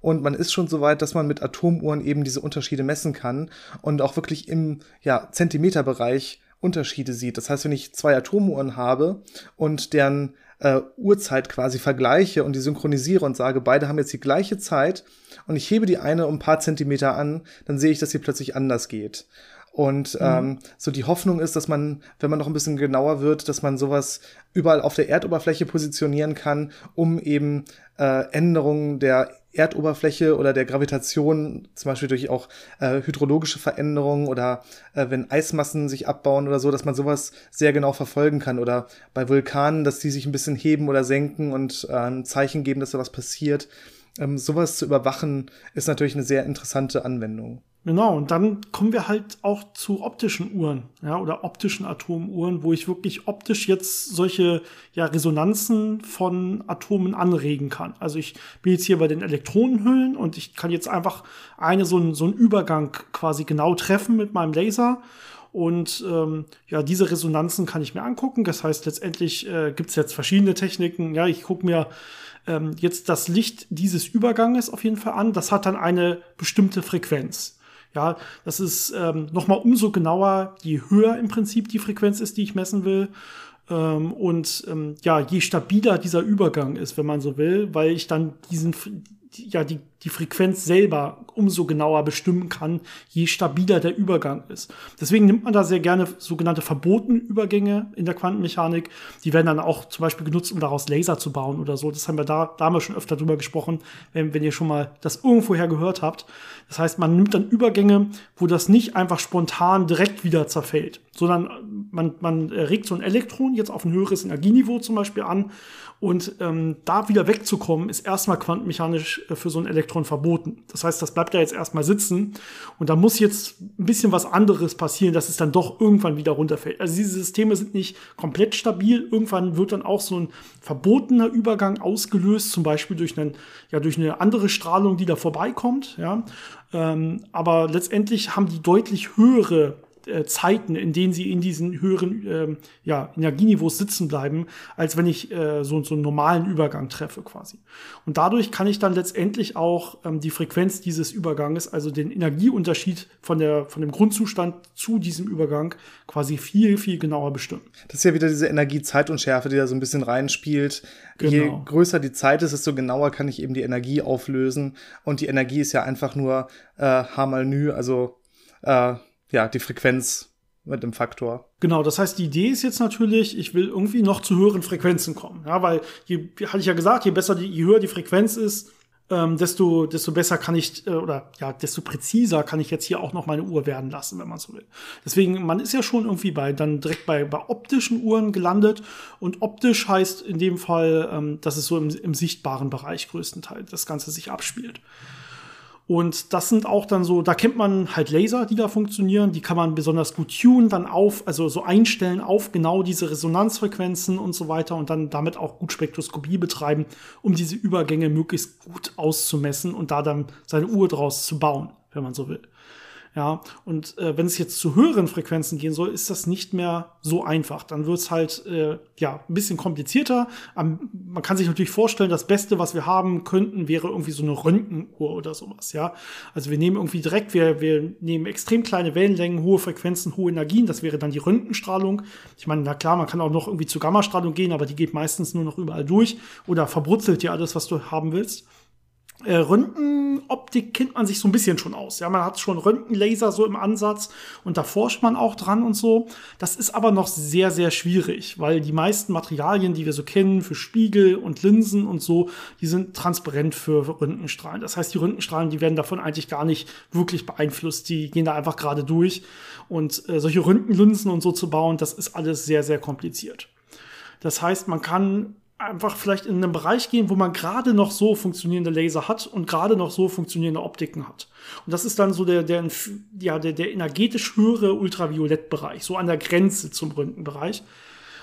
Und man ist schon so weit, dass man mit Atomuhren eben diese Unterschiede messen kann und auch wirklich im ja, Zentimeterbereich Unterschiede sieht. Das heißt, wenn ich zwei Atomuhren habe und deren äh, Uhrzeit quasi vergleiche und die synchronisiere und sage, beide haben jetzt die gleiche Zeit und ich hebe die eine um ein paar Zentimeter an, dann sehe ich, dass sie plötzlich anders geht. Und mhm. ähm, so die Hoffnung ist, dass man, wenn man noch ein bisschen genauer wird, dass man sowas überall auf der Erdoberfläche positionieren kann, um eben äh, Änderungen der Erdoberfläche oder der Gravitation, zum Beispiel durch auch äh, hydrologische Veränderungen oder äh, wenn Eismassen sich abbauen oder so, dass man sowas sehr genau verfolgen kann. Oder bei Vulkanen, dass die sich ein bisschen heben oder senken und äh, ein Zeichen geben, dass da was passiert. Ähm, sowas zu überwachen, ist natürlich eine sehr interessante Anwendung. Genau, und dann kommen wir halt auch zu optischen Uhren, ja, oder optischen Atomuhren, wo ich wirklich optisch jetzt solche ja, Resonanzen von Atomen anregen kann. Also ich bin jetzt hier bei den Elektronenhüllen und ich kann jetzt einfach eine so, ein, so einen Übergang quasi genau treffen mit meinem Laser. Und ähm, ja, diese Resonanzen kann ich mir angucken. Das heißt, letztendlich äh, gibt es jetzt verschiedene Techniken. Ja, ich gucke mir ähm, jetzt das Licht dieses Überganges auf jeden Fall an. Das hat dann eine bestimmte Frequenz. Ja, das ist ähm, nochmal umso genauer, je höher im Prinzip die Frequenz ist, die ich messen will. Ähm, und ähm, ja, je stabiler dieser Übergang ist, wenn man so will, weil ich dann diesen, ja, die, die Frequenz selber umso genauer bestimmen kann, je stabiler der Übergang ist. Deswegen nimmt man da sehr gerne sogenannte verbotene Übergänge in der Quantenmechanik. Die werden dann auch zum Beispiel genutzt, um daraus Laser zu bauen oder so. Das haben wir da, da haben wir schon öfter drüber gesprochen, wenn, wenn ihr schon mal das irgendwoher gehört habt. Das heißt, man nimmt dann Übergänge, wo das nicht einfach spontan direkt wieder zerfällt, sondern man, man regt so ein Elektron jetzt auf ein höheres Energieniveau zum Beispiel an und ähm, da wieder wegzukommen, ist erstmal quantenmechanisch äh, für so ein Elektron verboten. Das heißt, das bleibt da jetzt erstmal sitzen. Und da muss jetzt ein bisschen was anderes passieren, dass es dann doch irgendwann wieder runterfällt. Also diese Systeme sind nicht komplett stabil. Irgendwann wird dann auch so ein verbotener Übergang ausgelöst, zum Beispiel durch, einen, ja, durch eine andere Strahlung, die da vorbeikommt. Ja. Ähm, aber letztendlich haben die deutlich höhere äh, Zeiten, in denen sie in diesen höheren ähm, ja, Energieniveaus sitzen bleiben, als wenn ich äh, so, so einen normalen Übergang treffe quasi. Und dadurch kann ich dann letztendlich auch ähm, die Frequenz dieses Überganges, also den Energieunterschied von, der, von dem Grundzustand zu diesem Übergang quasi viel, viel genauer bestimmen. Das ist ja wieder diese Energie-Zeitunschärfe, die da so ein bisschen reinspielt. Genau. Je größer die Zeit ist, desto genauer kann ich eben die Energie auflösen. Und die Energie ist ja einfach nur äh, H mal Nü, also äh, ja, die Frequenz mit dem Faktor. Genau, das heißt, die Idee ist jetzt natürlich, ich will irgendwie noch zu höheren Frequenzen kommen. Ja, weil, je, hatte ich ja gesagt, je besser, die, je höher die Frequenz ist, ähm, desto, desto besser kann ich, äh, oder ja, desto präziser kann ich jetzt hier auch noch meine Uhr werden lassen, wenn man so will. Deswegen, man ist ja schon irgendwie bei, dann direkt bei, bei optischen Uhren gelandet. Und optisch heißt in dem Fall, ähm, dass es so im, im sichtbaren Bereich größtenteils das Ganze sich abspielt. Und das sind auch dann so, da kennt man halt Laser, die da funktionieren, die kann man besonders gut tunen, dann auf, also so einstellen auf genau diese Resonanzfrequenzen und so weiter und dann damit auch gut Spektroskopie betreiben, um diese Übergänge möglichst gut auszumessen und da dann seine Uhr draus zu bauen, wenn man so will. Ja, und äh, wenn es jetzt zu höheren Frequenzen gehen soll, ist das nicht mehr so einfach. Dann wird es halt äh, ja ein bisschen komplizierter. Am, man kann sich natürlich vorstellen, das Beste, was wir haben könnten, wäre irgendwie so eine Röntgenuhr oder sowas. Ja, also wir nehmen irgendwie direkt, wir, wir nehmen extrem kleine Wellenlängen, hohe Frequenzen, hohe Energien. Das wäre dann die Röntgenstrahlung. Ich meine, na klar, man kann auch noch irgendwie zu Gammastrahlung gehen, aber die geht meistens nur noch überall durch oder verbrutzelt dir alles, was du haben willst äh, Röntgenoptik kennt man sich so ein bisschen schon aus. Ja, man hat schon Röntgenlaser so im Ansatz und da forscht man auch dran und so. Das ist aber noch sehr, sehr schwierig, weil die meisten Materialien, die wir so kennen für Spiegel und Linsen und so, die sind transparent für Röntgenstrahlen. Das heißt, die Röntgenstrahlen, die werden davon eigentlich gar nicht wirklich beeinflusst. Die gehen da einfach gerade durch. Und äh, solche Röntgenlinsen und so zu bauen, das ist alles sehr, sehr kompliziert. Das heißt, man kann einfach vielleicht in einen Bereich gehen, wo man gerade noch so funktionierende Laser hat und gerade noch so funktionierende Optiken hat. Und das ist dann so der, der, ja, der, der energetisch höhere Ultraviolettbereich, so an der Grenze zum Röntgenbereich.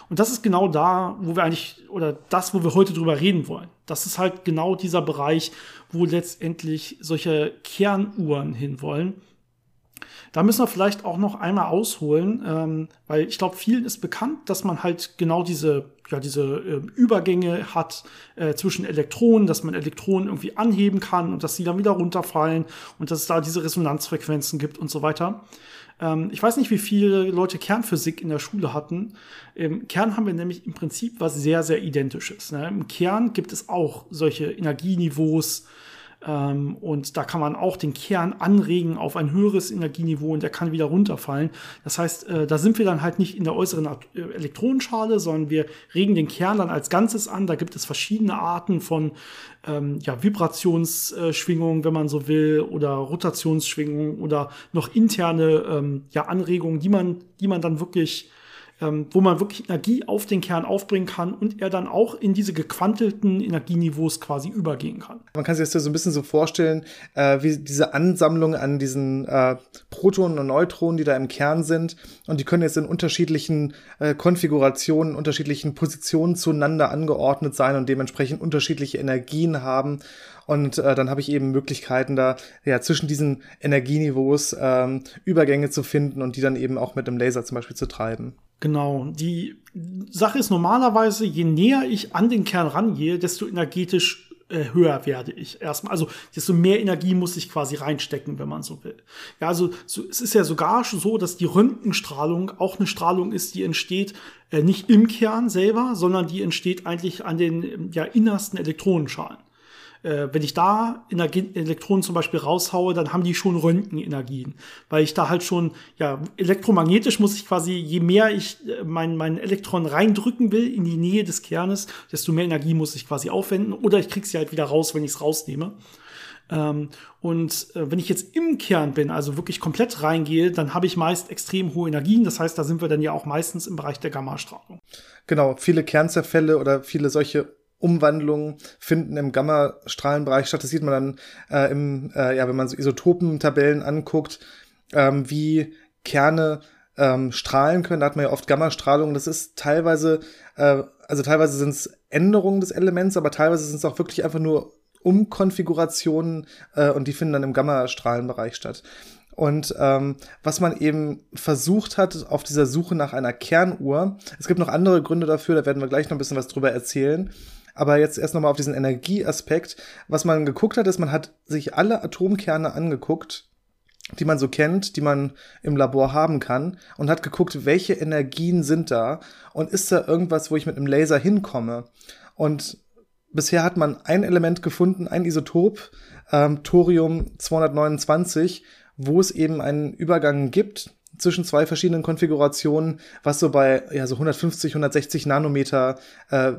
Und das ist genau da, wo wir eigentlich, oder das, wo wir heute drüber reden wollen. Das ist halt genau dieser Bereich, wo letztendlich solche Kernuhren hinwollen. Da müssen wir vielleicht auch noch einmal ausholen, ähm, weil ich glaube, vielen ist bekannt, dass man halt genau diese, ja, diese äh, Übergänge hat äh, zwischen Elektronen, dass man Elektronen irgendwie anheben kann und dass sie dann wieder runterfallen und dass es da diese Resonanzfrequenzen gibt und so weiter. Ähm, ich weiß nicht, wie viele Leute Kernphysik in der Schule hatten. Im Kern haben wir nämlich im Prinzip was sehr, sehr identisches. Ne? Im Kern gibt es auch solche Energieniveaus, und da kann man auch den Kern anregen auf ein höheres Energieniveau und der kann wieder runterfallen. Das heißt, äh, da sind wir dann halt nicht in der äußeren äh, Elektronenschale, sondern wir regen den Kern dann als Ganzes an. Da gibt es verschiedene Arten von ähm, ja, Vibrationsschwingungen, wenn man so will, oder Rotationsschwingungen oder noch interne ähm, ja, Anregungen, die man, die man dann wirklich ähm, wo man wirklich Energie auf den Kern aufbringen kann und er dann auch in diese gequantelten Energieniveaus quasi übergehen kann. Man kann sich das ja so ein bisschen so vorstellen, äh, wie diese Ansammlung an diesen äh, Protonen und Neutronen, die da im Kern sind und die können jetzt in unterschiedlichen äh, Konfigurationen, unterschiedlichen Positionen zueinander angeordnet sein und dementsprechend unterschiedliche Energien haben. Und äh, dann habe ich eben Möglichkeiten, da ja zwischen diesen Energieniveaus ähm, Übergänge zu finden und die dann eben auch mit dem Laser zum Beispiel zu treiben. Genau. Die Sache ist normalerweise, je näher ich an den Kern rangehe, desto energetisch äh, höher werde ich erstmal. Also desto mehr Energie muss ich quasi reinstecken, wenn man so will. Ja, also so, es ist ja sogar so, dass die Röntgenstrahlung auch eine Strahlung ist, die entsteht äh, nicht im Kern selber, sondern die entsteht eigentlich an den ja, innersten Elektronenschalen äh, wenn ich da Energie Elektronen zum Beispiel raushaue, dann haben die schon Röntgenenergien. Weil ich da halt schon, ja, elektromagnetisch muss ich quasi, je mehr ich äh, mein, mein Elektron reindrücken will in die Nähe des Kernes, desto mehr Energie muss ich quasi aufwenden. Oder ich krieg sie halt wieder raus, wenn ich es rausnehme. Ähm, und äh, wenn ich jetzt im Kern bin, also wirklich komplett reingehe, dann habe ich meist extrem hohe Energien. Das heißt, da sind wir dann ja auch meistens im Bereich der Gammastrahlung. Genau, viele Kernzerfälle oder viele solche Umwandlungen finden im Gammastrahlenbereich statt. Das sieht man dann äh, im, äh, ja, wenn man so Isotopentabellen anguckt, ähm, wie Kerne ähm, strahlen können. Da hat man ja oft Gammastrahlung. Das ist teilweise, äh, also teilweise sind es Änderungen des Elements, aber teilweise sind es auch wirklich einfach nur Umkonfigurationen äh, und die finden dann im Gammastrahlenbereich statt. Und ähm, was man eben versucht hat auf dieser Suche nach einer Kernuhr, es gibt noch andere Gründe dafür, da werden wir gleich noch ein bisschen was drüber erzählen. Aber jetzt erst nochmal auf diesen Energieaspekt. Was man geguckt hat, ist, man hat sich alle Atomkerne angeguckt, die man so kennt, die man im Labor haben kann und hat geguckt, welche Energien sind da und ist da irgendwas, wo ich mit einem Laser hinkomme. Und bisher hat man ein Element gefunden, ein Isotop, ähm, Thorium 229, wo es eben einen Übergang gibt zwischen zwei verschiedenen Konfigurationen, was so bei ja so 150, 160 Nanometer äh,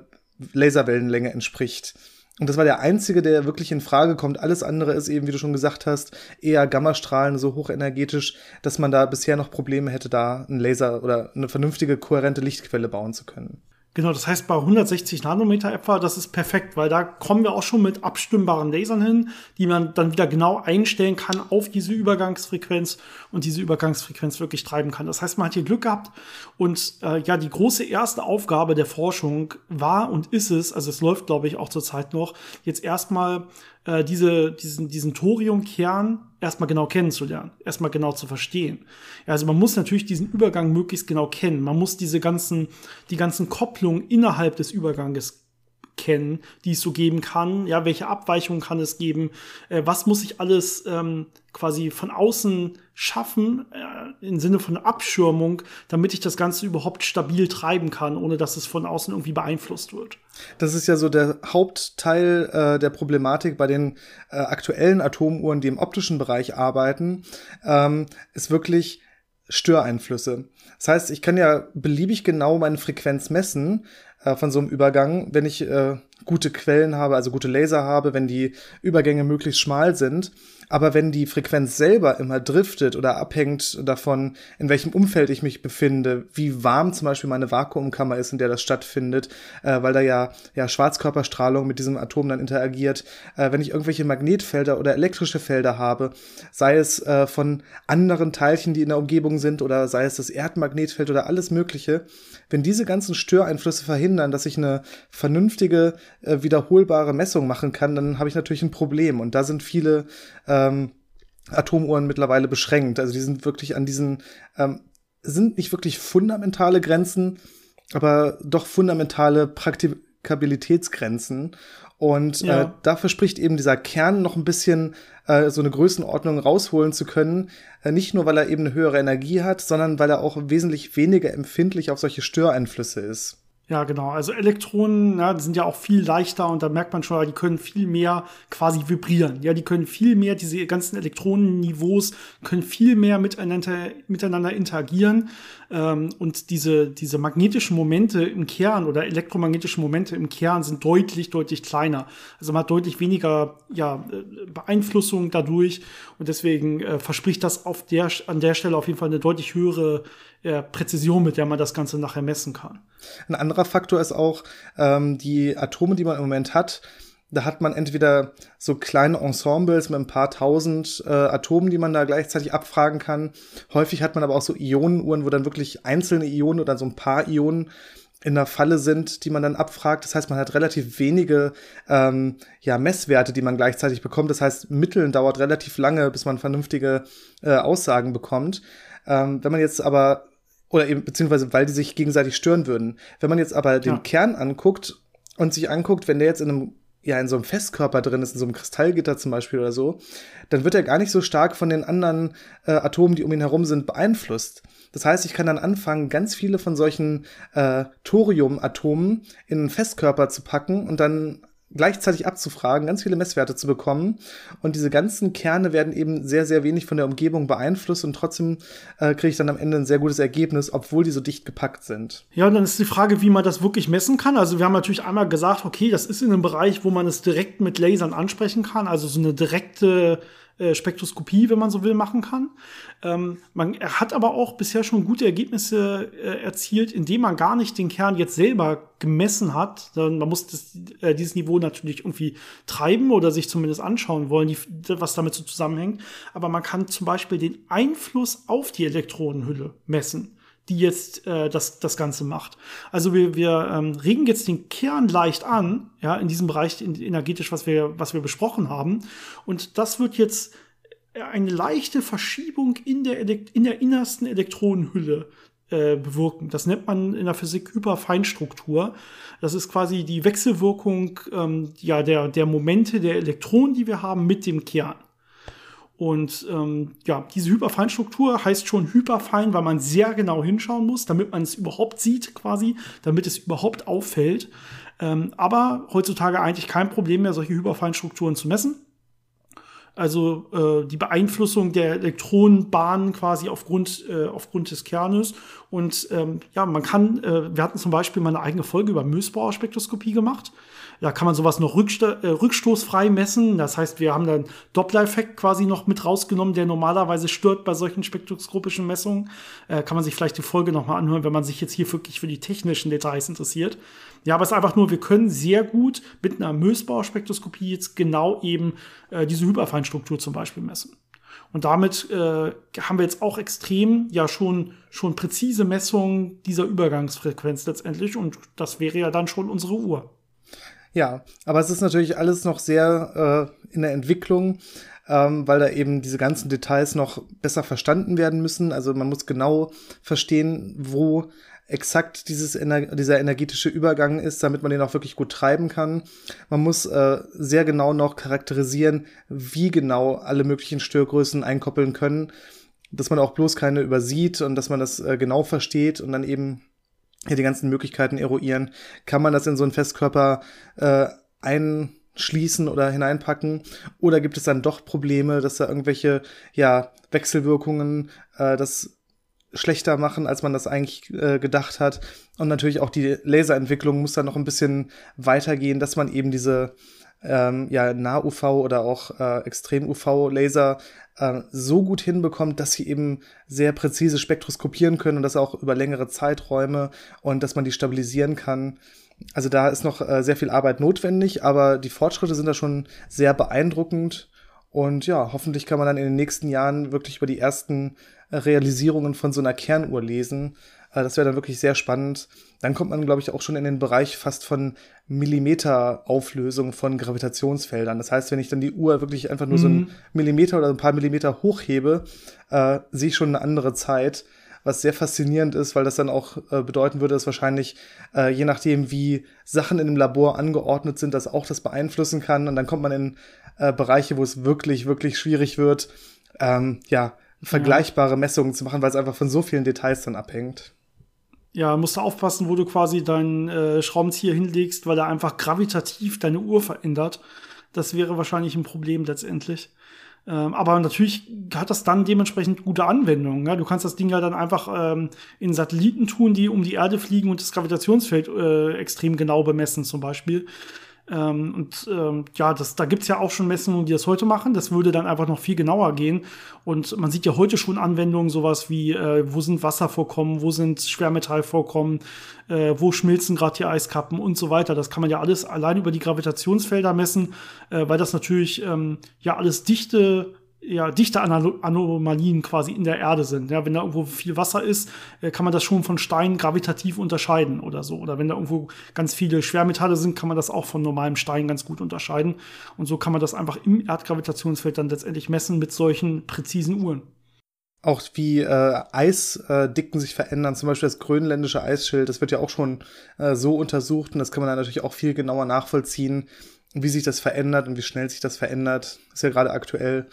Laserwellenlänge entspricht. Und das war der einzige, der wirklich in Frage kommt. Alles andere ist eben, wie du schon gesagt hast, eher Gammastrahlen, so hochenergetisch, dass man da bisher noch Probleme hätte, da einen Laser oder eine vernünftige, kohärente Lichtquelle bauen zu können. Genau, das heißt bei 160 Nanometer etwa, das ist perfekt, weil da kommen wir auch schon mit abstimmbaren Lasern hin, die man dann wieder genau einstellen kann auf diese Übergangsfrequenz und diese Übergangsfrequenz wirklich treiben kann. Das heißt, man hat hier Glück gehabt und äh, ja, die große erste Aufgabe der Forschung war und ist es, also es läuft glaube ich auch zurzeit noch, jetzt erstmal äh, diese, diesen, diesen Thoriumkern erstmal genau kennenzulernen, erstmal genau zu verstehen. Also man muss natürlich diesen Übergang möglichst genau kennen. Man muss diese ganzen, die ganzen Kopplungen innerhalb des Überganges kennen, die es so geben kann. Ja, welche Abweichungen kann es geben? Äh, was muss ich alles ähm, quasi von außen schaffen, äh, im Sinne von Abschirmung, damit ich das Ganze überhaupt stabil treiben kann, ohne dass es von außen irgendwie beeinflusst wird. Das ist ja so der Hauptteil äh, der Problematik bei den äh, aktuellen Atomuhren, die im optischen Bereich arbeiten, ähm, ist wirklich Störeinflüsse. Das heißt, ich kann ja beliebig genau meine Frequenz messen, äh, von so einem Übergang, wenn ich äh, gute Quellen habe, also gute Laser habe, wenn die Übergänge möglichst schmal sind. Aber wenn die Frequenz selber immer driftet oder abhängt davon, in welchem Umfeld ich mich befinde, wie warm zum Beispiel meine Vakuumkammer ist, in der das stattfindet, äh, weil da ja, ja Schwarzkörperstrahlung mit diesem Atom dann interagiert, äh, wenn ich irgendwelche Magnetfelder oder elektrische Felder habe, sei es äh, von anderen Teilchen, die in der Umgebung sind, oder sei es das Erdmagnetfeld oder alles Mögliche, wenn diese ganzen Störeinflüsse verhindern, dass ich eine vernünftige, äh, wiederholbare Messung machen kann, dann habe ich natürlich ein Problem. Und da sind viele ähm, Atomuhren mittlerweile beschränkt. Also die sind wirklich an diesen, ähm, sind nicht wirklich fundamentale Grenzen, aber doch fundamentale Praktikabilitätsgrenzen. Und ja. äh, da verspricht eben dieser Kern noch ein bisschen äh, so eine Größenordnung rausholen zu können. Äh, nicht nur, weil er eben eine höhere Energie hat, sondern weil er auch wesentlich weniger empfindlich auf solche Störeinflüsse ist. Ja, genau. Also Elektronen ja, die sind ja auch viel leichter und da merkt man schon, die können viel mehr quasi vibrieren. Ja, die können viel mehr, diese ganzen Elektronenniveaus können viel mehr miteinander, miteinander interagieren. Ähm, und diese, diese magnetischen Momente im Kern oder elektromagnetischen Momente im Kern sind deutlich, deutlich kleiner. Also man hat deutlich weniger ja, Beeinflussung dadurch. Und deswegen äh, verspricht das auf der, an der Stelle auf jeden Fall eine deutlich höhere äh, Präzision, mit der man das Ganze nachher messen kann. Ein anderer Faktor ist auch ähm, die Atome, die man im Moment hat. Da hat man entweder so kleine Ensembles mit ein paar tausend äh, Atomen, die man da gleichzeitig abfragen kann. Häufig hat man aber auch so Ionenuhren, wo dann wirklich einzelne Ionen oder so ein paar Ionen in der Falle sind, die man dann abfragt. Das heißt, man hat relativ wenige ähm, ja, Messwerte, die man gleichzeitig bekommt. Das heißt, Mitteln dauert relativ lange, bis man vernünftige äh, Aussagen bekommt. Ähm, wenn man jetzt aber oder eben, beziehungsweise weil die sich gegenseitig stören würden. Wenn man jetzt aber den ja. Kern anguckt und sich anguckt, wenn der jetzt in einem ja in so einem Festkörper drin ist, in so einem Kristallgitter zum Beispiel oder so, dann wird er gar nicht so stark von den anderen äh, Atomen, die um ihn herum sind, beeinflusst. Das heißt, ich kann dann anfangen, ganz viele von solchen äh, Thoriumatomen in einen Festkörper zu packen und dann gleichzeitig abzufragen, ganz viele Messwerte zu bekommen. Und diese ganzen Kerne werden eben sehr, sehr wenig von der Umgebung beeinflusst und trotzdem äh, kriege ich dann am Ende ein sehr gutes Ergebnis, obwohl die so dicht gepackt sind. Ja, und dann ist die Frage, wie man das wirklich messen kann. Also wir haben natürlich einmal gesagt, okay, das ist in einem Bereich, wo man es direkt mit Lasern ansprechen kann, also so eine direkte äh, Spektroskopie, wenn man so will, machen kann. Ähm, man, hat aber auch bisher schon gute Ergebnisse äh, erzielt, indem man gar nicht den Kern jetzt selber gemessen hat. Man muss das, äh, dieses Niveau natürlich irgendwie treiben oder sich zumindest anschauen wollen, die, was damit so zusammenhängt. Aber man kann zum Beispiel den Einfluss auf die Elektronenhülle messen die jetzt äh, das, das Ganze macht. Also wir, wir ähm, regen jetzt den Kern leicht an, ja, in diesem Bereich energetisch, was wir, was wir besprochen haben. Und das wird jetzt eine leichte Verschiebung in der, in der innersten Elektronenhülle äh, bewirken. Das nennt man in der Physik Hyperfeinstruktur. Das ist quasi die Wechselwirkung ähm, ja, der, der Momente der Elektronen, die wir haben, mit dem Kern. Und ähm, ja, diese Hyperfeinstruktur heißt schon hyperfein, weil man sehr genau hinschauen muss, damit man es überhaupt sieht, quasi, damit es überhaupt auffällt. Ähm, aber heutzutage eigentlich kein Problem mehr, solche Hyperfeinstrukturen zu messen. Also äh, die Beeinflussung der Elektronenbahnen quasi aufgrund, äh, aufgrund des Kernes. Und ähm, ja, man kann, äh, wir hatten zum Beispiel mal eine eigene Folge über Mösbauer Spektroskopie gemacht. Da kann man sowas noch rücksto äh, rückstoßfrei messen. Das heißt, wir haben dann Doppler-Effekt quasi noch mit rausgenommen, der normalerweise stört bei solchen spektroskopischen Messungen. Äh, kann man sich vielleicht die Folge nochmal anhören, wenn man sich jetzt hier wirklich für die technischen Details interessiert. Ja, aber es ist einfach nur, wir können sehr gut mit einer Mösbauer-Spektroskopie jetzt genau eben äh, diese Hyperfeinstruktur zum Beispiel messen. Und damit äh, haben wir jetzt auch extrem ja schon, schon präzise Messungen dieser Übergangsfrequenz letztendlich. Und das wäre ja dann schon unsere Uhr. Ja, aber es ist natürlich alles noch sehr äh, in der Entwicklung, ähm, weil da eben diese ganzen Details noch besser verstanden werden müssen. Also man muss genau verstehen, wo exakt dieses Ener dieser energetische Übergang ist, damit man den auch wirklich gut treiben kann. Man muss äh, sehr genau noch charakterisieren, wie genau alle möglichen Störgrößen einkoppeln können, dass man auch bloß keine übersieht und dass man das äh, genau versteht und dann eben ja, die ganzen Möglichkeiten eruieren. Kann man das in so einen Festkörper äh, einschließen oder hineinpacken? Oder gibt es dann doch Probleme, dass da irgendwelche ja, Wechselwirkungen äh, das schlechter machen, als man das eigentlich äh, gedacht hat. Und natürlich auch die Laserentwicklung muss dann noch ein bisschen weitergehen, dass man eben diese ähm, ja, Nah-UV oder auch äh, Extrem-UV-Laser äh, so gut hinbekommt, dass sie eben sehr präzise spektroskopieren können und das auch über längere Zeiträume und dass man die stabilisieren kann. Also da ist noch äh, sehr viel Arbeit notwendig, aber die Fortschritte sind da schon sehr beeindruckend. Und ja, hoffentlich kann man dann in den nächsten Jahren wirklich über die ersten Realisierungen von so einer Kernuhr lesen. Äh, das wäre dann wirklich sehr spannend. Dann kommt man, glaube ich, auch schon in den Bereich fast von Millimeter-Auflösung von Gravitationsfeldern. Das heißt, wenn ich dann die Uhr wirklich einfach nur mhm. so einen Millimeter oder ein paar Millimeter hochhebe, äh, sehe ich schon eine andere Zeit was sehr faszinierend ist, weil das dann auch äh, bedeuten würde, dass wahrscheinlich, äh, je nachdem, wie Sachen in dem Labor angeordnet sind, das auch das beeinflussen kann. Und dann kommt man in äh, Bereiche, wo es wirklich, wirklich schwierig wird, ähm, ja, vergleichbare Messungen zu machen, weil es einfach von so vielen Details dann abhängt. Ja, musst du aufpassen, wo du quasi deinen äh, Schraubenzieher hinlegst, weil er einfach gravitativ deine Uhr verändert. Das wäre wahrscheinlich ein Problem letztendlich. Ähm, aber natürlich hat das dann dementsprechend gute Anwendungen. Ja? Du kannst das Ding ja dann einfach ähm, in Satelliten tun, die um die Erde fliegen und das Gravitationsfeld äh, extrem genau bemessen, zum Beispiel. Ähm, und ähm, ja, das, da gibt's ja auch schon Messungen, die das heute machen. Das würde dann einfach noch viel genauer gehen. Und man sieht ja heute schon Anwendungen, sowas wie, äh, wo sind Wasservorkommen, wo sind Schwermetallvorkommen, äh, wo schmilzen gerade die Eiskappen und so weiter. Das kann man ja alles allein über die Gravitationsfelder messen, äh, weil das natürlich ähm, ja alles dichte ja, dichte Anomalien quasi in der Erde sind. Ja, wenn da irgendwo viel Wasser ist, äh, kann man das schon von Stein gravitativ unterscheiden oder so. Oder wenn da irgendwo ganz viele Schwermetalle sind, kann man das auch von normalem Stein ganz gut unterscheiden. Und so kann man das einfach im Erdgravitationsfeld dann letztendlich messen mit solchen präzisen Uhren. Auch wie äh, Eisdicken äh, sich verändern, zum Beispiel das grönländische Eisschild, das wird ja auch schon äh, so untersucht und das kann man dann natürlich auch viel genauer nachvollziehen, wie sich das verändert und wie schnell sich das verändert. Ist ja gerade aktuell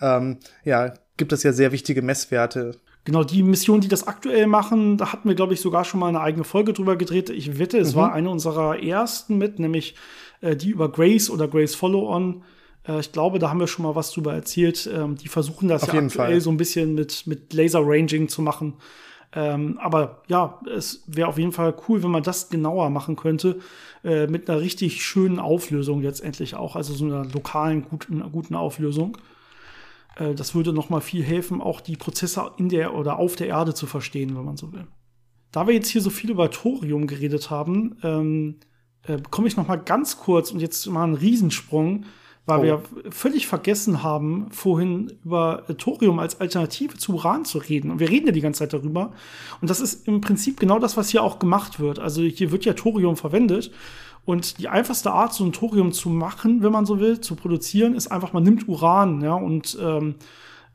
ähm, ja, gibt es ja sehr wichtige Messwerte. Genau, die Missionen, die das aktuell machen, da hatten wir, glaube ich, sogar schon mal eine eigene Folge drüber gedreht. Ich wette, es mhm. war eine unserer ersten mit, nämlich äh, die über Grace oder Grace Follow-On. Äh, ich glaube, da haben wir schon mal was drüber erzählt. Ähm, die versuchen das Auf ja aktuell Fall. so ein bisschen mit, mit Laser-Ranging zu machen. Ähm, aber ja, es wäre auf jeden Fall cool, wenn man das genauer machen könnte, äh, mit einer richtig schönen Auflösung letztendlich auch, also so einer lokalen, guten, guten Auflösung. Äh, das würde noch mal viel helfen, auch die Prozesse in der oder auf der Erde zu verstehen, wenn man so will. Da wir jetzt hier so viel über Thorium geredet haben, ähm, äh, komme ich noch mal ganz kurz und jetzt mal einen Riesensprung, weil oh. wir völlig vergessen haben, vorhin über äh, Thorium als Alternative zu Uran zu reden. Und wir reden ja die ganze Zeit darüber. Und das ist im Prinzip genau das, was hier auch gemacht wird. Also hier wird ja Thorium verwendet. Und die einfachste Art, so ein Thorium zu machen, wenn man so will, zu produzieren, ist einfach, man nimmt Uran, ja, und ähm,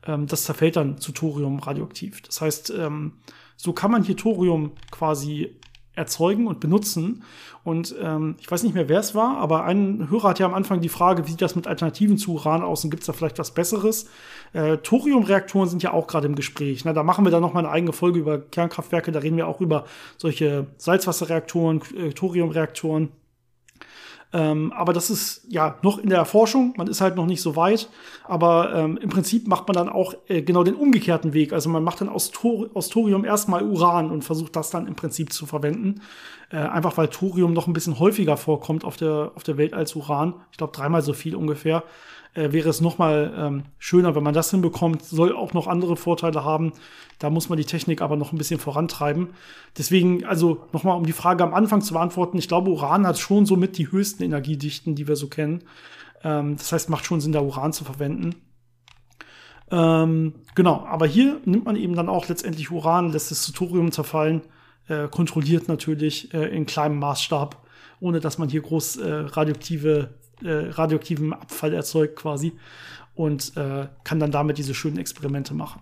ähm, das zerfällt dann zu Thorium radioaktiv. Das heißt, ähm, so kann man hier Thorium quasi erzeugen und benutzen. Und ähm, ich weiß nicht mehr, wer es war, aber ein Hörer hat ja am Anfang die Frage, wie sieht das mit Alternativen zu Uran aus und gibt es da vielleicht was Besseres? Äh, Thoriumreaktoren sind ja auch gerade im Gespräch. Ne? Da machen wir dann noch mal eine eigene Folge über Kernkraftwerke. Da reden wir auch über solche Salzwasserreaktoren, äh, Thoriumreaktoren. Ähm, aber das ist ja noch in der Erforschung, man ist halt noch nicht so weit. Aber ähm, im Prinzip macht man dann auch äh, genau den umgekehrten Weg. Also man macht dann aus, Thor aus Thorium erstmal Uran und versucht das dann im Prinzip zu verwenden. Äh, einfach weil Thorium noch ein bisschen häufiger vorkommt auf der, auf der Welt als Uran. Ich glaube dreimal so viel ungefähr äh, wäre es noch mal ähm, schöner, wenn man das hinbekommt. Soll auch noch andere Vorteile haben. Da muss man die Technik aber noch ein bisschen vorantreiben. Deswegen, also noch mal um die Frage am Anfang zu beantworten, ich glaube, Uran hat schon somit die höchsten Energiedichten, die wir so kennen. Ähm, das heißt, macht schon Sinn, da Uran zu verwenden. Ähm, genau, aber hier nimmt man eben dann auch letztendlich Uran, lässt das zu Thorium zerfallen, äh, kontrolliert natürlich äh, in kleinem Maßstab ohne dass man hier groß äh, radioaktive, äh, radioaktiven Abfall erzeugt quasi und äh, kann dann damit diese schönen Experimente machen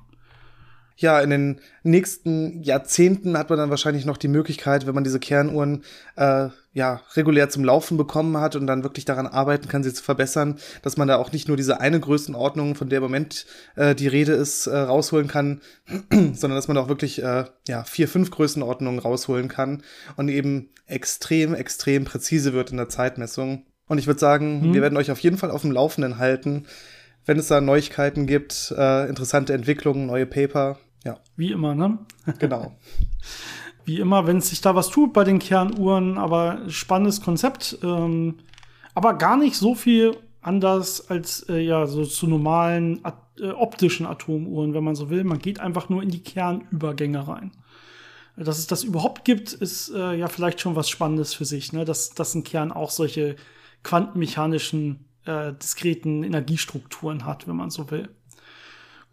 ja, in den nächsten Jahrzehnten hat man dann wahrscheinlich noch die Möglichkeit, wenn man diese Kernuhren äh, ja regulär zum Laufen bekommen hat und dann wirklich daran arbeiten kann, sie zu verbessern, dass man da auch nicht nur diese eine Größenordnung, von der im Moment äh, die Rede ist, äh, rausholen kann, sondern dass man auch wirklich äh, ja vier, fünf Größenordnungen rausholen kann und eben extrem, extrem präzise wird in der Zeitmessung. Und ich würde sagen, hm. wir werden euch auf jeden Fall auf dem Laufenden halten, wenn es da Neuigkeiten gibt, äh, interessante Entwicklungen, neue Paper. Ja. Wie immer, ne? Genau. Wie immer, wenn sich da was tut bei den Kernuhren, aber spannendes Konzept. Ähm, aber gar nicht so viel anders als äh, ja so zu normalen at äh, optischen Atomuhren, wenn man so will. Man geht einfach nur in die Kernübergänge rein. Dass es das überhaupt gibt, ist äh, ja vielleicht schon was Spannendes für sich, ne? dass, dass ein Kern auch solche quantenmechanischen äh, diskreten Energiestrukturen hat, wenn man so will.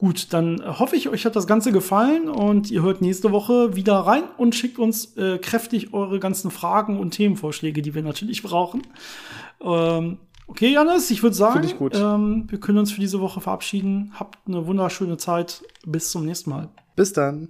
Gut, dann hoffe ich, euch hat das Ganze gefallen und ihr hört nächste Woche wieder rein und schickt uns äh, kräftig eure ganzen Fragen und Themenvorschläge, die wir natürlich brauchen. Ähm, okay, Janis, ich würde sagen, ich ähm, wir können uns für diese Woche verabschieden. Habt eine wunderschöne Zeit. Bis zum nächsten Mal. Bis dann.